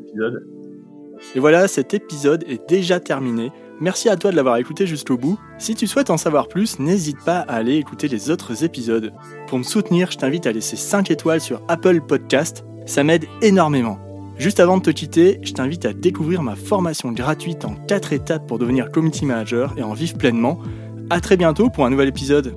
et voilà, cet épisode est déjà terminé. Merci à toi de l'avoir écouté jusqu'au bout. Si tu souhaites en savoir plus, n'hésite pas à aller écouter les autres épisodes. Pour me soutenir, je t'invite à laisser 5 étoiles sur Apple Podcast, ça m'aide énormément. Juste avant de te quitter, je t'invite à découvrir ma formation gratuite en 4 étapes pour devenir community manager et en vivre pleinement. A très bientôt pour un nouvel épisode.